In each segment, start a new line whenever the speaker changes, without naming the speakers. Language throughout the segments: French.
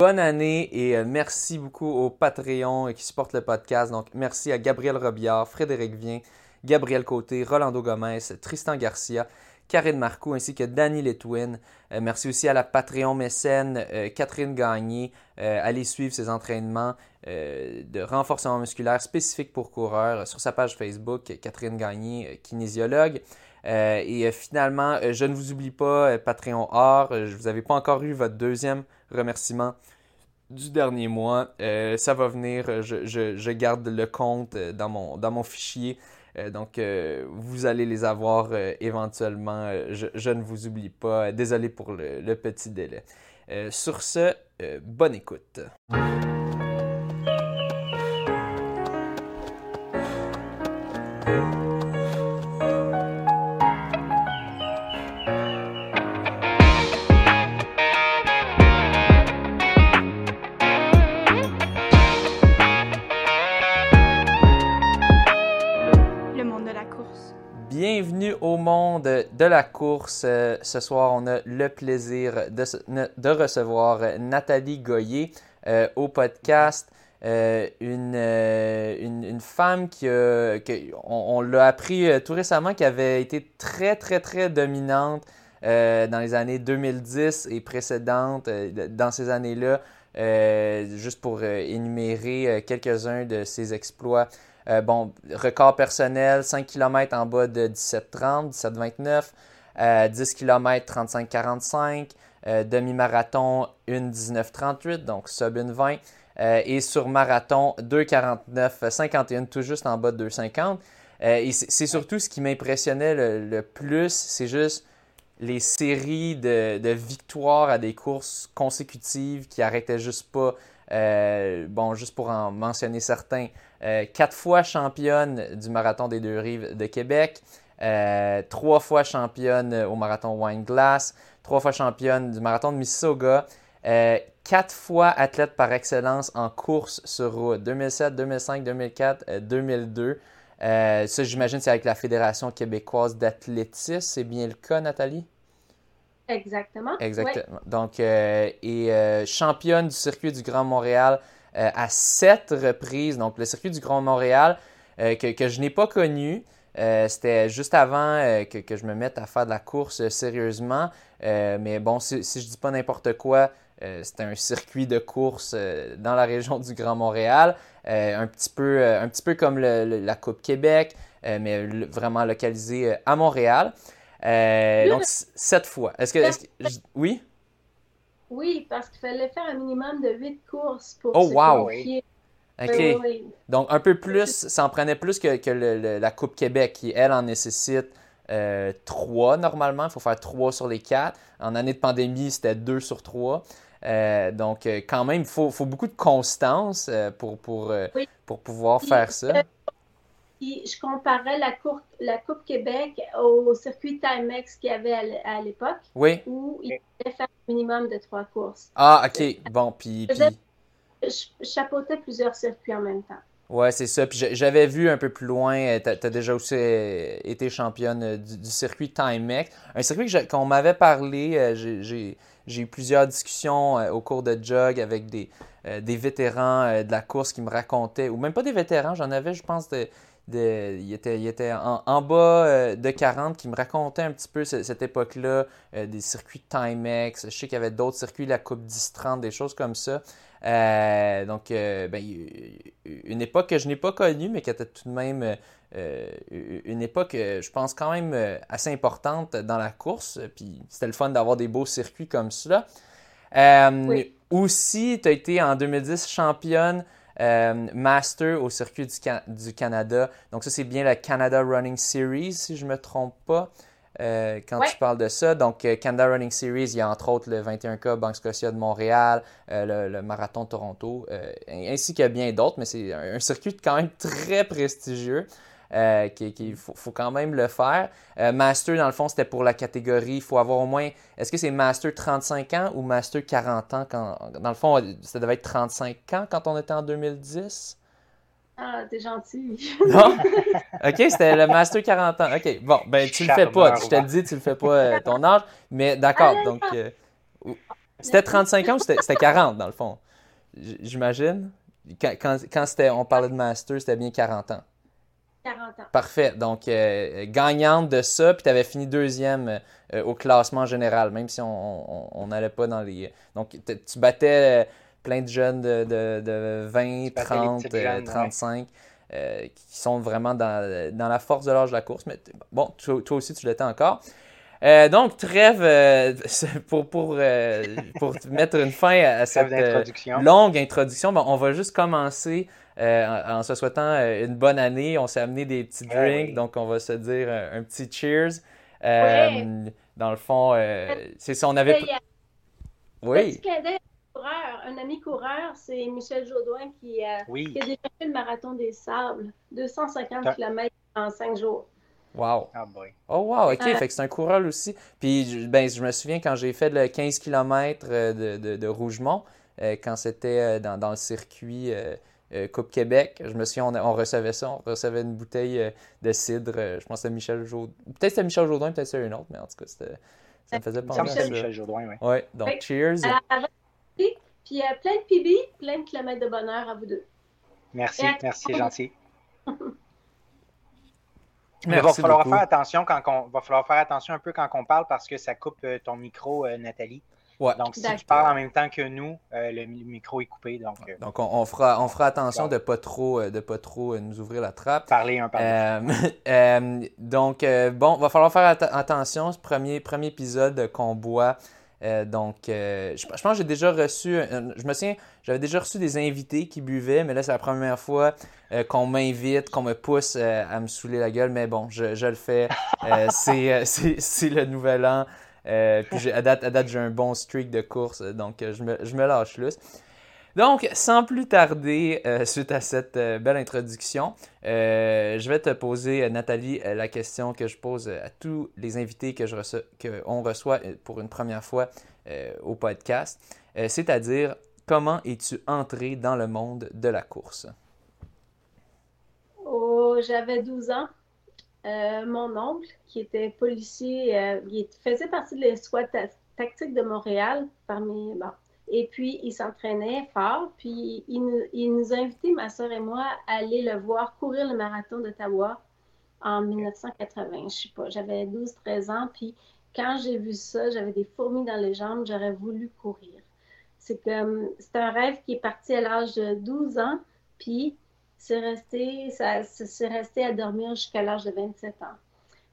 bonne année et merci beaucoup aux Patreons qui supportent le podcast. Donc, merci à Gabriel Robillard, Frédéric Vien, Gabriel Côté, Rolando Gomez, Tristan Garcia, Karine Marcoux ainsi que Danny Letwin. Euh, merci aussi à la Patreon mécène euh, Catherine Gagné. Euh, allez suivre ses entraînements de renforcement musculaire spécifiques pour coureurs sur sa page Facebook, Catherine Gagné, kinésiologue. Et finalement, je ne vous oublie pas, Patreon Or, je vous avais pas encore eu votre deuxième remerciement du dernier mois. ça va venir, je, garde le compte dans mon, dans mon fichier. Euh, donc, euh, vous allez les avoir euh, éventuellement. Je, ne vous oublie pas. Désolé pour le petit délai. sur ce, bonne écoute. La course. Euh, ce soir, on a le plaisir de, recevoir Nathalie Goyer euh, au podcast. Euh, une, une, femme qui, on, l'a appris tout récemment, qui avait été très, très, très dominante dans les années 2010 et précédentes, dans ces années-là. juste pour énumérer quelques-uns de ses exploits euh, bon, record personnel, 5 km en bas de 17,30, 17,29, 10 km 35,45, demi-marathon 1,19,38, donc sub 1,20. Euh, et sur marathon 2,49, 51, tout juste en bas de 2,50. Euh, et c'est surtout ce qui m'impressionnait le, plus, c'est juste les séries de, de, victoires à des courses consécutives qui arrêtaient juste pas. bon, juste pour en mentionner certains, euh, quatre fois championne du marathon des deux rives de Québec, euh, trois fois championne au marathon Wine Glass, trois fois championne du marathon de Mississauga, euh, quatre fois athlète par excellence en course sur route, 2007, 2005, 2004, 2002. ça, j'imagine, c'est avec la Fédération québécoise d'athlétisme. C'est bien le cas, Nathalie?
Exactement.
Exactement. Donc, et championne du circuit du Grand Montréal euh, à sept reprises. Donc, le circuit du Grand Montréal, euh, que, je n'ai pas connu. Euh, c'était juste avant que, je me mette à faire de la course sérieusement. mais bon, si, je dis pas n'importe quoi, c'était un circuit de course dans la région du Grand Montréal. un, petit peu, un petit peu comme la Coupe Québec, mais vraiment localisé à Montréal. donc, sept fois. Est-ce que, oui?
Oui, parce qu'il fallait faire un minimum de 8 courses pour
oh, wow. OK. Donc, un peu plus, ça en prenait plus que, la Coupe Québec, qui, elle, en nécessite euh, 3 normalement. Il faut faire 3 sur les 4. En année de pandémie, c'était 2 sur 3. Euh, donc, euh, quand même, il faut, beaucoup de constance pour, pour, pour pouvoir faire ça
je comparais la, la Coupe Québec au circuit Timex qu'il y avait à l'époque.
Oui.
Où il fallait faire un minimum de trois courses.
Ah, OK. Bon, puis.
Je, chapeautais plusieurs circuits en même temps.
Ouais, c'est ça. Puis j'avais vu un peu plus loin, euh, tu as, déjà aussi euh, été championne euh, du, circuit Timex. Un circuit qu'on m'avait parlé, j'ai eu plusieurs discussions au cours de jog avec des, des vétérans de la course qui me racontaient, ou même pas des vétérans, j'en avais, je pense, de, il était, il était en, bas de 40 qui me racontait un petit peu cette, époque-là, des circuits Timex. Je sais qu'il y avait d'autres circuits, la Coupe 10-30, des choses comme ça. Euh, donc, ben, une époque que je n'ai pas connue, mais qui était tout de même une époque, je pense, quand même assez importante dans la course. Puis c'était le fun d'avoir des beaux circuits comme cela. Aussi, tu as été en 2010 championne euh, master au circuit du, Canada. Donc ça, c'est bien la Canada Running Series, si je ne me trompe pas. Euh, quand tu parles de ça. Donc, euh, Canada Running Series, il y a entre autres le 21K Banque Scotia de Montréal, le, Marathon de Toronto, ainsi qu'il y a bien d'autres, mais c'est un, circuit quand même très prestigieux. Euh, qu'il faut, quand même le faire. Euh, master, dans le fond, c'était pour la catégorie. Il faut avoir au moins. Est-ce que c'est Master 35 ans ou Master 40 ans quand, Dans le fond, ça devait être 35 ans quand on était en 2010.
Ah, t'es gentil.
Non? OK, c'était le Master 40 ans. OK, bon, ben tu le fais pas. Je te le dis, tu le fais pas euh, ton âge. Mais d'accord, donc. C'était 35 ans ou c'était 40 dans le fond? J'imagine. Quand, quand, on parlait de master, c'était bien 40 ans.
40 ans.
Parfait. Donc, euh, gagnante de ça, puis tu avais fini deuxième euh, au classement général, même si on n'allait pas dans les. Donc, tu battais euh, plein de jeunes de, de, 20, 30, 35. qui sont vraiment dans, dans la force de l'âge de la course. Mais bon, toi, toi aussi, tu l'étais encore. Euh, donc, trêve euh, pour, pour, euh, pour mettre une fin à cette longue introduction. on va juste commencer en, se souhaitant une bonne année. On s'est amené des petits ben drinks, donc on va se dire un, petit cheers. Dans le fond, c'est ça, on avait.
Oui. Coureur, un ami coureur, c'est Michel Jaudoin qui, qui a déjà fait le marathon des sables, 250 km en 5 jours.
Wow. Oh, boy. oh wow, ok, fait que c'est un coureur aussi. Puis ben, je me souviens quand j'ai fait le 15 km euh, de, de, Rougemont, euh, quand c'était euh, dans, dans, le circuit Coupe Québec, je me souviens, on, recevait ça, on recevait une bouteille de cidre, je pense que c'était Michel Jourdain. Peut-être c'était Michel Jourdain, peut-être c'était une autre, mais en tout cas, ça me faisait penser à
ça. Michel Jourdain, oui.
Ouais, donc cheers.
Puis plein de PB, plein de kilomètres de bonheur à vous deux.
Merci, merci, gentil. Il va falloir faire attention quand on va falloir faire attention un peu quand on parle parce que ça coupe euh, ton micro, euh, Nathalie. Donc, si tu parles en même temps que nous, euh, le micro est coupé. Donc,
donc on, fera, on fera attention de ne pas trop, de pas trop nous ouvrir la trappe.
Parler un par
Donc, bon, va falloir faire attention. Ce premier, premier épisode qu'on boit euh, donc, euh, je, pense que j'ai déjà reçu, je me souviens, j'avais déjà reçu des invités qui buvaient, mais là, c'est la première fois euh, qu'on m'invite, qu'on me pousse à me saouler la gueule, mais bon, je, le fais. c'est le nouvel an. puis à date, à date j'ai un bon streak de course, donc je me, je me lâche plus. Donc, sans plus tarder, euh, suite à cette euh, belle introduction, euh, je vais te poser, Nathalie, la question que je pose à tous les invités que je reçoit pour une première fois au podcast, c'est-à-dire comment es-tu entré dans le monde de la course?
Oh, j'avais 12 ans. mon oncle, qui était policier, faisait partie de l'escouade tactique de Montréal, parmi, et puis, il s'entraînait fort. Puis, il nous, il nous, a invités, ma soeur et moi, à aller le voir courir le marathon d'Ottawa en 1980. Je sais pas, j'avais 12-13 ans. Puis, quand j'ai vu ça, j'avais des fourmis dans les jambes. J'aurais voulu courir. C'est comme, c'est un rêve qui est parti à l'âge de 12 ans. Puis, c'est resté, ça, c'est resté à dormir jusqu'à l'âge de 27 ans.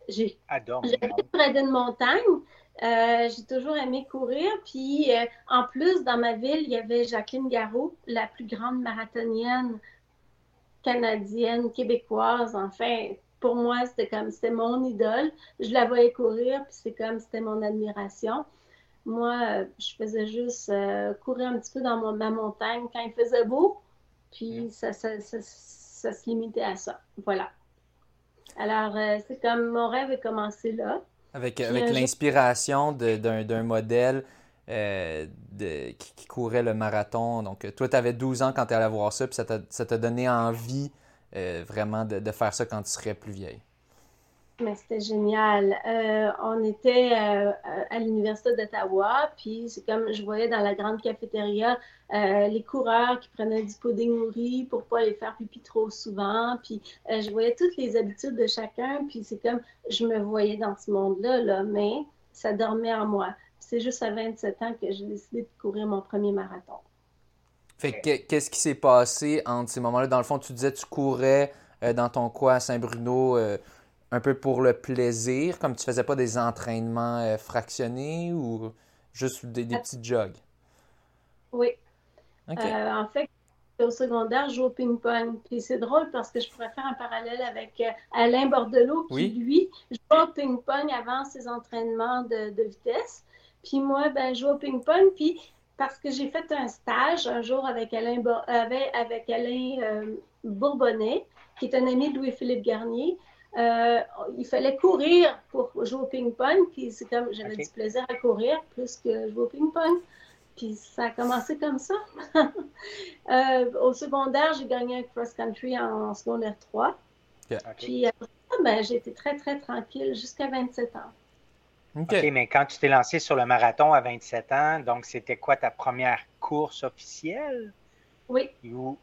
J'ai, j'habite près d'une montagne. Euh, j'ai toujours aimé courir. Puis euh, en plus, dans ma ville, il y avait Jacqueline Garraud, la plus grande marathonienne canadienne, québécoise. Enfin, pour moi, c'était comme c'était mon idole. Je la voyais courir, puis c'est comme c'était mon admiration. Moi, euh, je faisais juste courir un petit peu dans ma montagne quand il faisait beau. Puis ça, ça, ça, ça se limitait à ça. Voilà. Alors, c'est comme mon rêve a commencé là.
Avec, avec l'inspiration d'un modèle euh, de, qui, courait le marathon. Donc, toi, tu avais 12 ans quand tu allais voir ça, puis ça t'a donné envie euh, vraiment de, de, faire ça quand tu serais plus vieille.
Mais c'était génial. Euh, on était euh, à l'Université d'Ottawa, puis c'est comme je voyais dans la grande cafétéria euh, les coureurs qui prenaient du pudding nourri pour pas les faire pipi trop souvent. Puis je voyais toutes les habitudes de chacun, puis c'est comme je me voyais dans ce monde-là, là, mais ça dormait en moi. C'est juste à 27 ans que j'ai décidé de courir mon premier marathon.
Fait qu'est-ce qui s'est passé entre ces moments-là? Dans le fond, tu disais tu courais dans ton coin à Saint-Bruno un peu pour le plaisir, comme tu faisais pas des entraînements euh, fractionnés ou juste des, petits jogs?
Oui. Euh, en fait, au secondaire, je joue au ping-pong. Puis c'est drôle parce que je pourrais faire un parallèle avec euh, Alain Bordelot, qui lui joue au ping-pong avant ses entraînements de, vitesse. Puis moi, ben, je joue au ping-pong. Puis parce que j'ai fait un stage un jour avec Alain, avec, avec Alain Bourbonnais, qui est un ami de Louis-Philippe Garnier. Euh, il fallait courir pour jouer au ping-pong. Puis c'est comme j'avais du plaisir à courir plus que jouer au ping-pong. Puis ça a commencé comme ça. Euh, au secondaire, j'ai gagné un cross-country en, secondaire 3. Puis après ça, ben, j'ai été très, très tranquille jusqu'à 27 ans.
OK, mais quand tu t'es lancé sur le marathon à 27 ans, donc c'était quoi ta première course officielle?
Oui.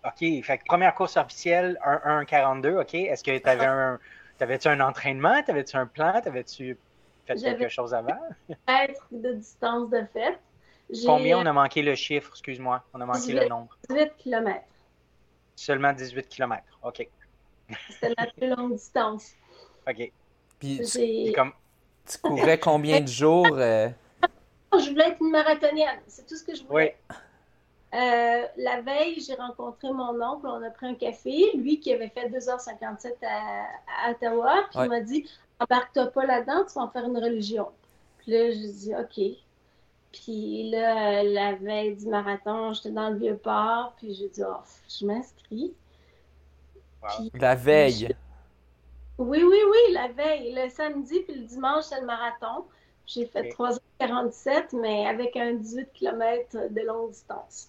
OK, fait première course officielle, 1-42, OK? Est-ce que tu avais un. T'avais-tu un entraînement? T'avais-tu un plan? T'avais-tu fait quelque chose avant?
Être de distance de fait.
Combien on a manqué le chiffre, excuse-moi? On a manqué le nombre.
18 km.
Seulement 18 km, OK.
C'était la plus longue distance.
OK.
Puis, comme... tu courais combien de jours? Euh?
Je voulais être une marathonienne. C'est tout ce que je voulais. Oui. Euh, la veille, j'ai rencontré mon oncle, on a pris un café, lui qui avait fait 2h57 à, Ottawa, puis il m'a dit Embarque-toi pas là-dedans, tu vas en faire une religion. Puis là, je dis OK. Puis là, la veille du marathon, j'étais dans le vieux port, puis j'ai dit oh, je m'inscris.
La veille.
Oui, oui, oui, la veille. Le samedi puis le dimanche, c'est le marathon. J'ai fait 3h47, mais avec un 18 km de longue distance.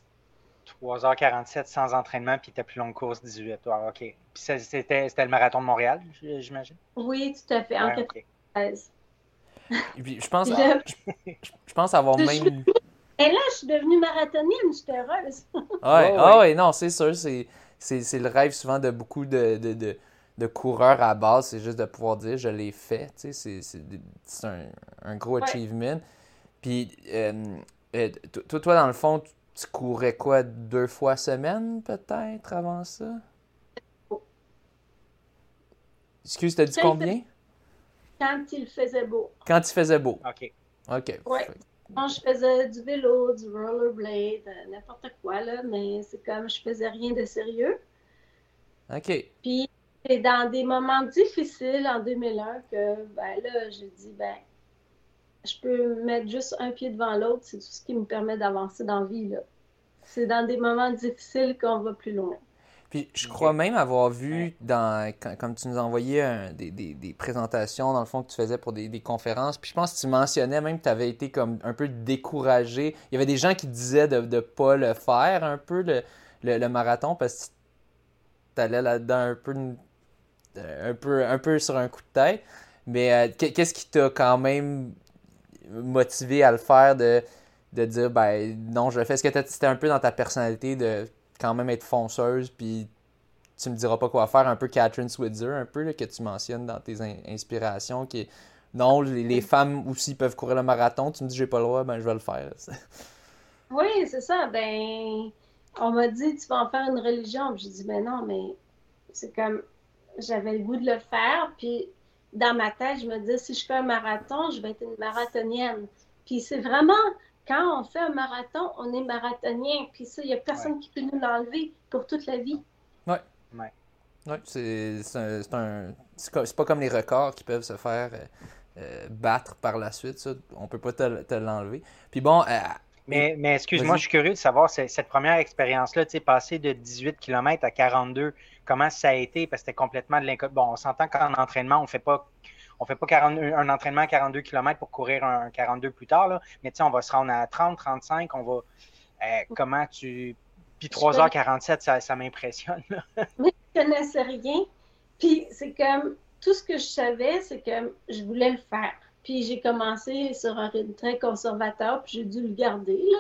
3h47 sans entraînement, puis ta plus longue course 18. OK. Puis c'était le marathon de Montréal, j'imagine?
Oui, tout à fait, en 93.
je pense, je, pense avoir même.
Et là, je suis devenue marathonienne, j'étais heureuse.
ouais, ah ouais, non, c'est sûr, c'est le rêve souvent de beaucoup de, de, de, coureurs à base, c'est juste de pouvoir dire je l'ai fait, tu sais, c'est un, un, gros achievement. Puis, euh, euh, toi, toi, dans le fond, tu courais quoi, deux fois semaine peut-être avant ça? Excuse, t'as dit combien?
Quand il faisait beau.
Quand il faisait beau.
OK.
OK.
Ouais. Quand je faisais du vélo, du rollerblade, euh, n'importe quoi, là, mais c'est comme je faisais rien de sérieux.
OK.
Puis, c'est dans des moments difficiles en 2001 que, ben là, j'ai dit, ben, je peux mettre juste un pied devant l'autre, c'est tout ce qui me permet d'avancer dans la vie. Là. C'est dans des moments difficiles qu'on va plus loin.
Puis je crois même avoir vu, dans, comme tu nous envoyais des, des, présentations, dans le fond, que tu faisais pour des, des conférences, puis je pense que tu mentionnais même que tu avais été comme un peu découragé. Il y avait des gens qui disaient de ne pas le faire, un peu, le, le, marathon, parce que tu allais là-dedans un peu, un, peu, un peu sur un coup de tête. Mais euh, qu'est-ce qui t'a quand même motivé à le faire, de, de dire, ben non, je le fais. Est-ce que c'était un peu dans ta personnalité de quand même être fonceuse, puis tu me diras pas quoi faire, un peu Catherine Switzer, un peu, que tu mentionnes dans tes inspirations, qui non, les, femmes aussi peuvent courir le marathon, tu me dis j'ai pas le droit, ben je vais le faire.
oui, c'est ça, ben on m'a dit tu vas en faire une religion, j'ai dit ben non, mais c'est comme j'avais le goût de le faire, puis dans ma tête, je me dis, si je fais un marathon, je vais être une marathonienne. Puis c'est vraiment, quand on fait un marathon, on est marathonien. Puis ça, il n'y a personne qui peut nous l'enlever pour toute la vie.
Oui. Ouais. Ouais, c'est un. C'est pas comme les records qui peuvent se faire euh, euh, battre par la suite. Ça. On peut pas te, l'enlever. Puis bon. Euh,
mais, mais excuse-moi, je suis curieux de savoir cette première expérience-là, tu sais, passer de 18 km à 42, comment ça a été? Parce que c'était complètement de l'inconnu. Bon, on s'entend qu'en entraînement, on fait pas on fait pas un entraînement à 42 km pour courir un 42 plus tard, là, mais tu sais, on va se rendre à 30, 35, on va. Euh, comment tu. Puis 3h47, ça, ça m'impressionne.
Mais je connaissais rien. Puis c'est comme. Tout ce que je savais, c'est que je voulais le faire. Puis j'ai commencé sur un rythme très conservateur, puis j'ai dû le garder. Là.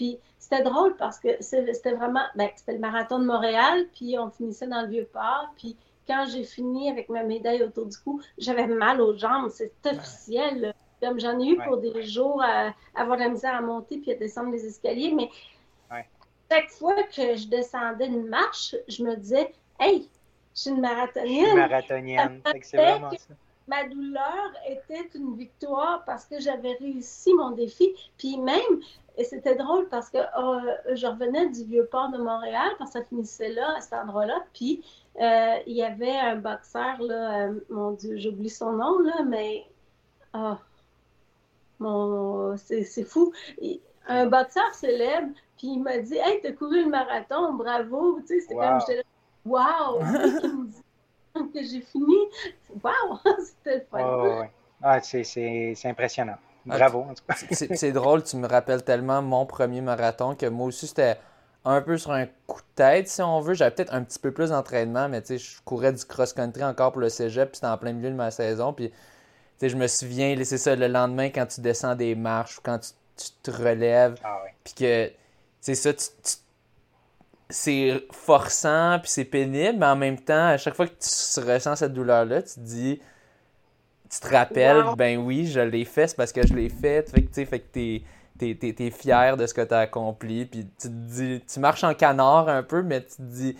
Puis c'était drôle parce que c'était vraiment, ben, c'était le marathon de Montréal, puis on finissait dans le Vieux-Port, puis quand j'ai fini avec ma médaille autour du cou, j'avais mal aux jambes, c'est officiel. Comme j'en ai eu pour des jours à, avoir de la misère à monter puis à descendre les escaliers, mais chaque fois que je descendais une marche, je me disais, hey, je suis une marathonienne. Je
suis marathonienne, c'est vraiment ça.
ma douleur était une victoire parce que j'avais réussi mon défi. Puis même, et c'était drôle parce que euh, je revenais du vieux port de Montréal, parce que ça finissait là, à cet endroit-là. Puis euh, il y avait un boxeur, là, euh, mon Dieu, j'oublie son nom, là, mais. Oh, mon, c'est fou. un boxeur célèbre, puis il m'a dit Hey, t'as couru le marathon, bravo. Tu sais, c'était comme j'étais là, Wow! que j'ai fini. Wow! C'était
fun. Ah, c'est impressionnant. Bravo, en tout cas.
C'est drôle, tu me rappelles tellement mon premier marathon que moi aussi, c'était un peu sur un coup de tête, si on veut. J'avais peut-être un petit peu plus d'entraînement, mais tu sais, je courais du cross-country encore pour le cégep, puis c'était en plein milieu de ma saison. Puis, tu je me souviens, c'est ça, le lendemain, quand tu descends des marches ou quand tu, te relèves,
ah
puis que, c'est ça, c'est forçant, puis c'est pénible, mais en même temps, à chaque fois que tu ressens cette douleur-là, tu te dis, tu te rappelles, ben oui, je l'ai fait, c'est parce que je l'ai fait, fait que, tu fait que t'es es, fier de ce que tu as accompli, puis tu te dis, tu marches en canard un peu, mais tu te dis,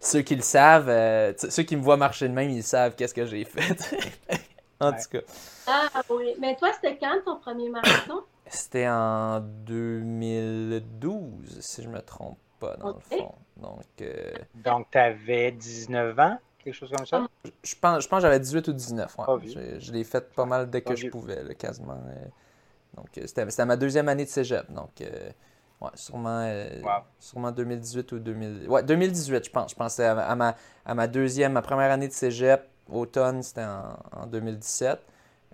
ceux qui le savent, euh, ceux qui me voient marcher de même, ils savent qu'est-ce que j'ai fait. en tout cas.
Ah oui. Mais toi, c'était quand ton premier marathon?
C'était en 2012, si je me trompe pas, dans le fond. Donc, euh...
Donc tu avais 19 ans, quelque chose comme ça?
Je pense, je pense que j'avais 18 ou 19. Ouais. je, l'ai fait pas mal dès que je pouvais, quasiment. Euh. Donc, euh, c'était ma deuxième année de cégep. Donc, euh, Ouais, sûrement, euh, sûrement 2018 ou 2000... ouais, 2018, je pense. Je pensais à, ma, à ma deuxième, ma première année de cégep, automne, c'était en, 2017.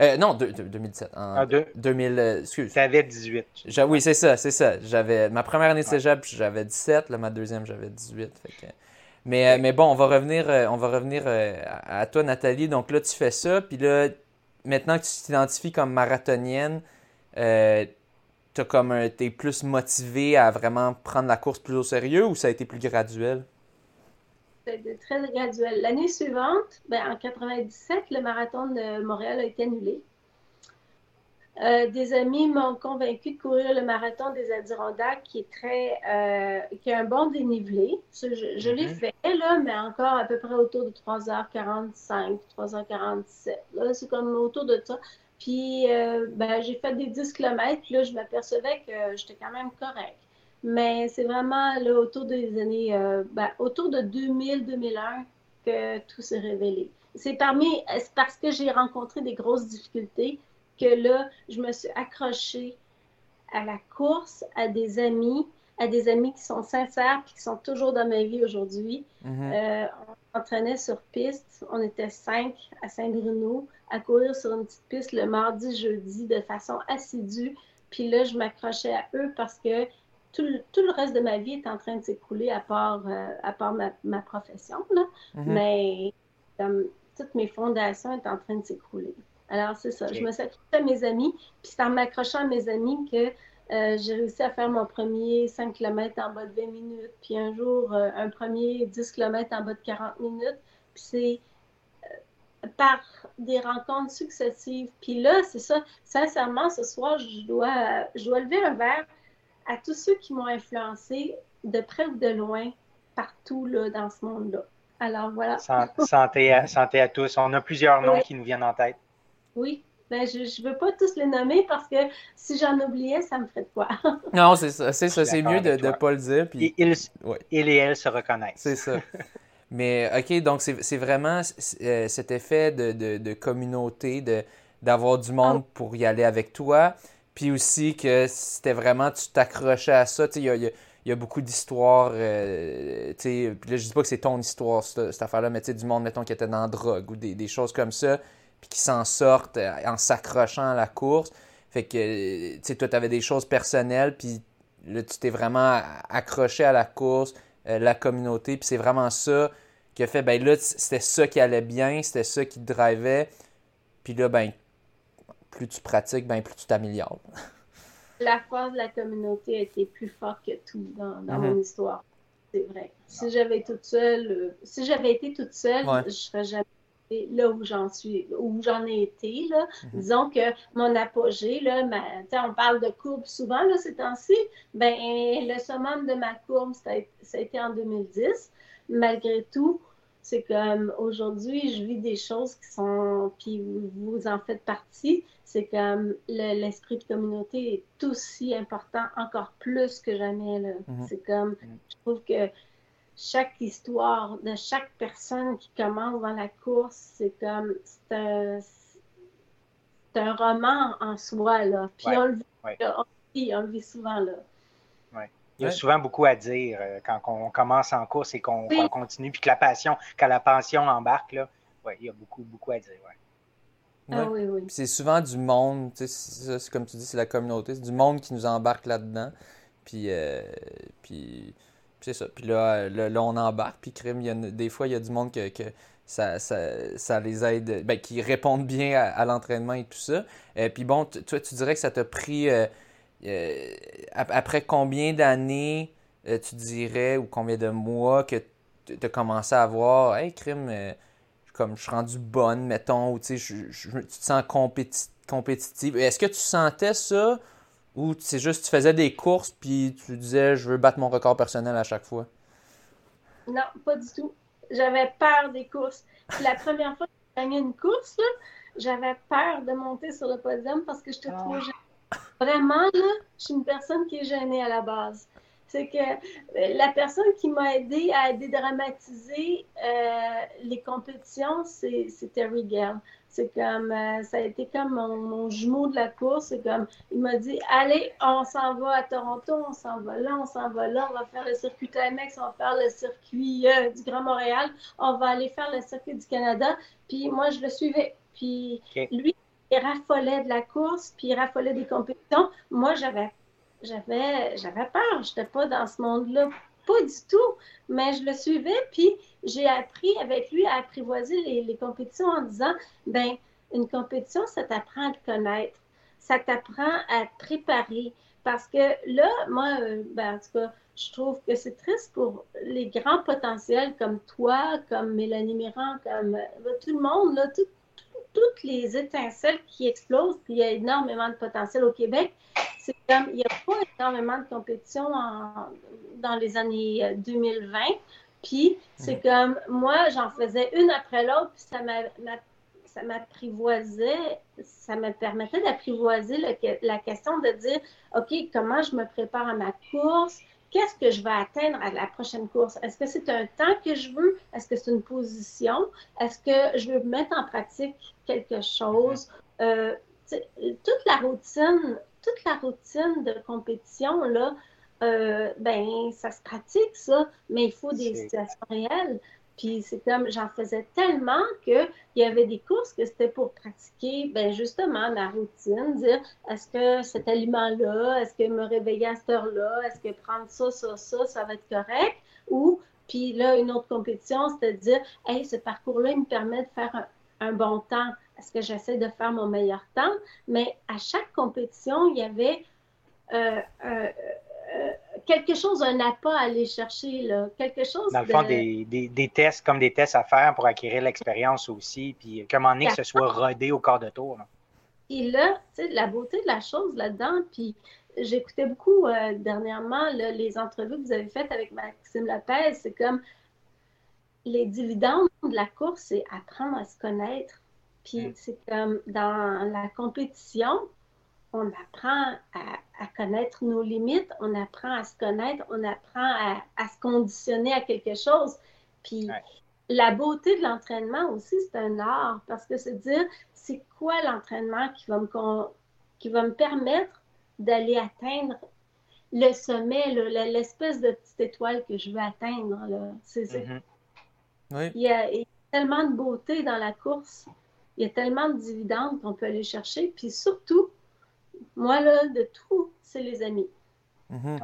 Euh, non, 2017. En ah, 2000, euh, excuse.
avais 18.
Oui, c'est ça, c'est ça. J'avais ma première année de cégep, j'avais 17. Là, ma deuxième, j'avais 18. Mais, mais bon, on va revenir, on va revenir à, toi, Nathalie. Donc là, tu fais ça. Puis là, maintenant que tu t'identifies comme marathonienne, t'as comme t'es plus motivé à vraiment prendre la course plus au sérieux ou ça a été plus graduel?
C'était très graduel. L'année suivante, ben, en 97, le marathon de Montréal a été annulé. Euh, des amis m'ont convaincu de courir le marathon des Adirondacks qui est très euh, qui a un bon dénivelé. Je, l'ai mhm. fait là, mais encore à peu près autour de 3h45, 3h47. c'est comme autour de ça. Puis, euh, ben, j'ai fait des 10 km, puis là, je m'apercevais que j'étais quand même correct. Mais c'est vraiment là, autour des années, euh, ben, autour de 2000-2001 que tout s'est révélé. C'est parmi, c'est parce que j'ai rencontré des grosses difficultés que là, je me suis accrochée à la course, à des amis, à des amis qui sont sincères et qui sont toujours dans ma vie aujourd'hui. Mm-hmm. Euh, on s'entraînait sur piste. On était cinq à Saint-Bruno à courir sur une petite piste le mardi, jeudi de façon assidue. Puis là, je m'accrochais à eux parce que tout le, tout le, reste de ma vie est en train de s'écouler à part, euh, à part ma, ma profession. Là. Mm-hmm. Mais comme, toutes mes fondations sont en train de s'écrouler. Alors, c'est ça. Je me suis accrochée à mes amis. Puis c'est en m'accrochant à mes amis que euh, j'ai réussi à faire mon premier 5 km en bas de 20 minutes. Puis un jour, euh, un premier 10 km en bas de 40 minutes. Puis c'est par des rencontres successives. Puis là, c'est ça, sincèrement, ce soir, je dois, je dois lever un verre à tous ceux qui m'ont influencé de près ou de loin, partout là, dans ce monde-là. Alors voilà.
Santé à, santé à tous. On a plusieurs noms qui nous viennent en tête.
Oui. Ben, je ne veux pas tous les nommer parce que si j'en oubliais, ça me ferait de quoi?
non, c'est ça. C'est ça. C'est mieux de ne pas le dire. Puis...
ils, et elles se reconnaissent.
C'est ça. Mais OK, donc c'est vraiment euh, cet effet de, de, communauté, d'avoir du monde ah. pour y aller avec toi. Puis aussi que c'était vraiment, tu t'accrochais à ça. Il y a, y, y a, beaucoup d'histoires. Euh, puis là, je dis pas que c'est ton histoire, cette, affaire-là, mais du monde, mettons, qui était dans la drogue ou des, des choses comme ça, puis qui s'en sortent euh, en s'accrochant à la course. Fait que, tu sais, toi, tu avais des choses personnelles, puis là, tu t'es vraiment accroché à la course euh, la communauté. Puis c'est vraiment ça qui a fait, ben là, c'était ça qui allait bien, c'était ça qui te drivait. Puis là, ben, plus tu pratiques, ben plus tu t'améliores.
La force de la communauté a été plus forte que tout dans, dans mon histoire. C'est vrai. Si j'avais toute seule, euh, si j'avais été toute seule, je serais jamais là où j'en suis, où j'en ai été. Là. Mhm. Disons que mon apogée, là, on parle de courbe souvent là, ces temps-ci, ben, le summum de ma courbe, ça a, été en 2010. Malgré tout, c'est comme aujourd'hui, je vis des choses qui sont, puis vous, en faites partie, c'est comme l'esprit de communauté est aussi important, encore plus que jamais. Mhm. C'est comme, mhm. je trouve que chaque histoire de chaque personne qui commence dans la course, c'est comme c'est un, roman en soi là. Puis on, le vit, on, le vit, souvent là.
Il y a souvent beaucoup à dire euh, quand on commence en course et qu'on continue, puis que la passion, quand la passion embarque, là, ouais, il y a beaucoup, beaucoup à dire.
Ah, oui, oui.
C'est souvent du monde, c'est comme tu dis, c'est la communauté, c'est du monde qui nous embarque là-dedans. Puis, euh, puis c'est ça. Puis là, là, on embarque. Puis crime, il y a, des fois, il y a du monde que, que ça, ça, ça, les aide, ben, qui répondent bien à, l'entraînement et tout ça. Et puis bon, toi, tu dirais que ça t'a pris, euh, euh, après combien d'années, euh, tu dirais, ou combien de mois que tu as commencé à voir, hey, crime, comme je suis rendu bonne, mettons, ou tu sais, tu te sens compétitive. Est-ce que tu sentais ça? Ou c'est juste tu faisais des courses puis tu disais je veux battre mon record personnel à chaque fois?
Non, pas du tout. J'avais peur des courses. la première fois que j'ai gagné une course, j'avais peur de monter sur le podium parce que j'étais trop gênée. Vraiment, là, je suis une personne qui est gênée à la base. C'est que euh, la personne qui m'a aidé à dédramatiser euh, les compétitions, c'est Terry Gale. C'est comme, euh, ça a été comme mon, jumeau de la course. C'est comme, il m'a dit, allez, on s'en va à Toronto, on s'en va là, on s'en va là, on va faire le circuit TMX, on va faire le circuit euh, du Grand Montréal, on va aller faire le circuit du Canada. Puis moi, je le suivais. Puis lui, il raffolait de la course, puis il raffolait des compétitions. Moi, j'avais j'avais j'avais peur. J'étais pas dans ce monde-là pas du tout, mais je le suivais, puis j'ai appris avec lui à apprivoiser les, compétitions en disant, ben une compétition, ça t'apprend à te connaître, ça t'apprend à te préparer, parce que là, moi, euh, ben, en tout cas, je trouve que c'est triste pour les grands potentiels comme toi, comme Mélanie Mirand, comme euh, tout le monde, là, toutes les étincelles qui explosent, puis il y a énormément de potentiel au Québec. Comme, il n'y a pas énormément de compétition dans les années 2020. Euh, puis c'est mm. comme, moi, j'en faisais une après l'autre, puis ça ça m'apprivoisait, ça me permettait d'apprivoiser la question de dire, OK, comment je me prépare à ma course? qu'est-ce que je vais atteindre à la prochaine course? Est-ce que c'est un temps que je veux? Est-ce que c'est une position? Est-ce que je veux mettre en pratique quelque chose? Euh, toute la routine, toute la routine de compétition, là, euh, ben, ça se pratique, ça, mais il faut des situations réelles. Puis c'est comme, j'en faisais tellement qu'il y avait des courses que c'était pour pratiquer, ben justement, ma routine, dire est-ce que cet aliment-là, est-ce que me réveiller à cette heure-là, est-ce que prendre ça, ça, ça, ça va être correct? Ou, puis là, une autre compétition, c'était de dire, hey, ce parcours-là, il me permet de faire un, bon temps. Est-ce que j'essaie de faire mon meilleur temps? Mais à chaque compétition, il y avait euh, euh, euh, quelque chose, un appât à aller chercher, là. quelque chose.
Dans le fond, des, des, tests, comme des tests à faire pour acquérir l'expérience aussi, puis comment est que ce soit rodé au corps de tour.
Et là, tu sais, la beauté de la chose là-dedans, puis j'écoutais beaucoup dernièrement les entrevues que vous avez faites avec Maxime Lopez, c'est comme les dividendes de la course, c'est apprendre à se connaître. Puis mm. c'est comme dans la compétition, on apprend à, connaître nos limites, on apprend à se connaître, on apprend à, se conditionner à quelque chose. Puis la beauté de l'entraînement aussi, c'est un art parce que c'est dire c'est quoi l'entraînement qui va me qui va me permettre d'aller atteindre le sommet, l'espèce de petite étoile que je veux atteindre. Mm-hmm. il, y a, il, y a, tellement de beauté dans la course, il y a tellement de dividendes qu'on peut aller chercher, puis surtout, moi, là, de tout, c'est les amis.
Mhm.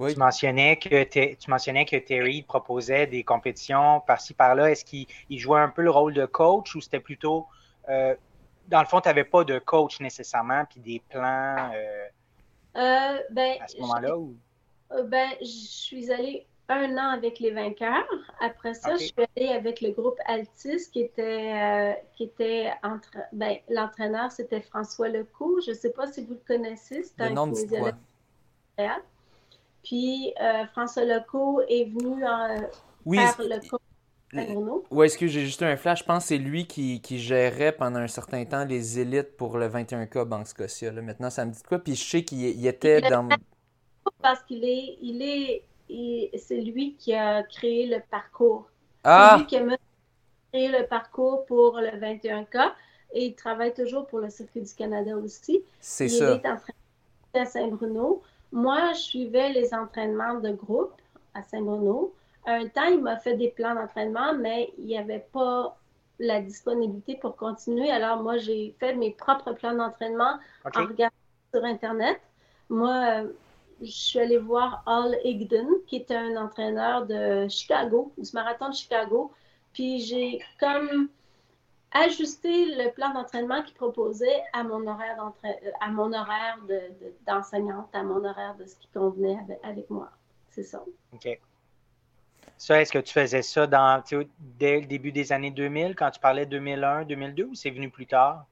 Tu, mentionnais que tu mentionnais que Terry proposait des compétitions par-ci, par-là. Est-ce qu'il jouait un peu le rôle de coach ou c'était plutôt. Euh, dans le fond, tu n'avais pas de coach nécessairement, puis des plans euh,
euh, ben,
à ce moment-là?
Ben, je suis allée un an avec les vainqueurs. Après ça, je suis allée avec le groupe Altis qui était, euh, qui était entre. Ben, l'entraîneur, c'était François Lecourt. Je ne sais pas si vous le connaissez.
C'est un nom
Puis euh, François Lecourt est venu euh, oui, faire le coach.
Oui, est-ce que j'ai juste un flash? Je pense que c'est lui qui, qui, gérait pendant un certain temps les élites pour le 21K Banque Scotia. Maintenant, ça me dit quoi? Puis je sais qu'il était dans.
Parce qu'il est, il est c'est lui qui a créé le parcours.
Ah!
C'est lui qui a créé le parcours pour le 21K et il travaille toujours pour le Circuit du Canada aussi.
C'est ça.
Il est entraîné à Saint-Bruno. Moi, je suivais les entraînements de groupe à Saint-Bruno. Un temps, il m'a fait des plans d'entraînement, mais il n'y avait pas la disponibilité pour continuer. Alors, moi, j'ai fait mes propres plans d'entraînement en regardant sur Internet. Moi, euh, je suis allée voir Al Higdon, qui était un entraîneur de Chicago, du marathon de Chicago. Puis j'ai comme ajusté le plan d'entraînement qu'il proposait à mon horaire à mon horaire d'enseignante, à mon horaire de ce qui convenait avec, moi. C'est ça.
OK. Ça, est-ce que tu faisais ça dans, dès le début des années 2000, quand tu parlais 2001, 2002, ou c'est venu plus tard?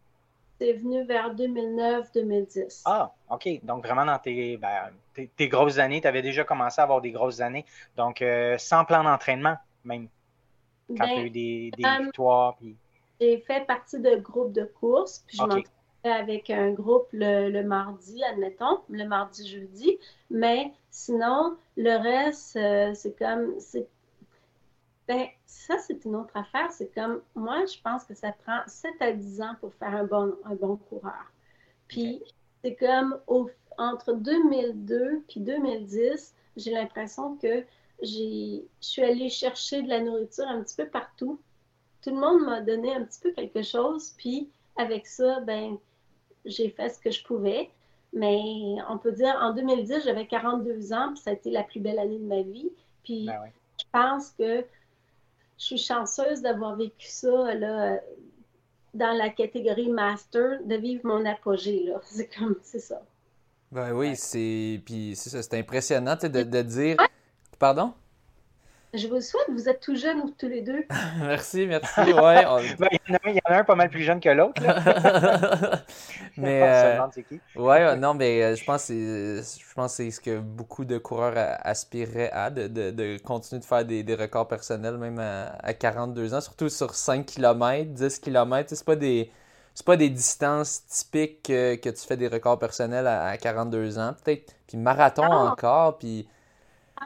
C'est venu vers 2009-2010.
Ah, OK. Donc, vraiment, dans tes, ben, tes, grosses années, tu avais déjà commencé à avoir des grosses années. Donc, euh, sans plan d'entraînement, même, quand tu as ben, eu des, euh, victoires.
J'ai fait partie de groupes de course, puis je m'entraînais avec un groupe le, mardi, admettons, le mardi-jeudi. Mais sinon, le reste, euh, c'est comme, ben, ça, c'est une autre affaire. C'est comme, moi, je pense que ça prend 7 à 10 ans pour faire un bon, un bon coureur. Puis, c'est comme entre 2002 puis 2010, j'ai l'impression que je suis allée chercher de la nourriture un petit peu partout. Tout le monde m'a donné un petit peu quelque chose. Puis, avec ça, ben, j'ai fait ce que je pouvais. Mais on peut dire, en 2010, j'avais 42 ans, puis ça a été la plus belle année de ma vie. Puis, ben je pense que je suis chanceuse d'avoir vécu ça là, dans la catégorie master, de vivre mon apogée. Là. C'est comme, c'est ça.
Ben oui, c'est. Puis c'est ça, c'est impressionnant de, de dire. Pardon?
Je vous souhaite, vous êtes tout jeunes tous les deux.
merci, merci. Ouais,
ben, il, y en a, un pas mal plus jeune que l'autre.
mais euh, ouais, non, mais euh, je pense que je pense c'est ce que beaucoup de coureurs aspiraient à, de, de, de continuer de faire des, des, records personnels même à, 42 ans, surtout sur 5 km, 10 km. C'est pas des c'est pas des distances typiques que, que, tu fais des records personnels à, 42 ans, peut-être. Puis marathon encore, puis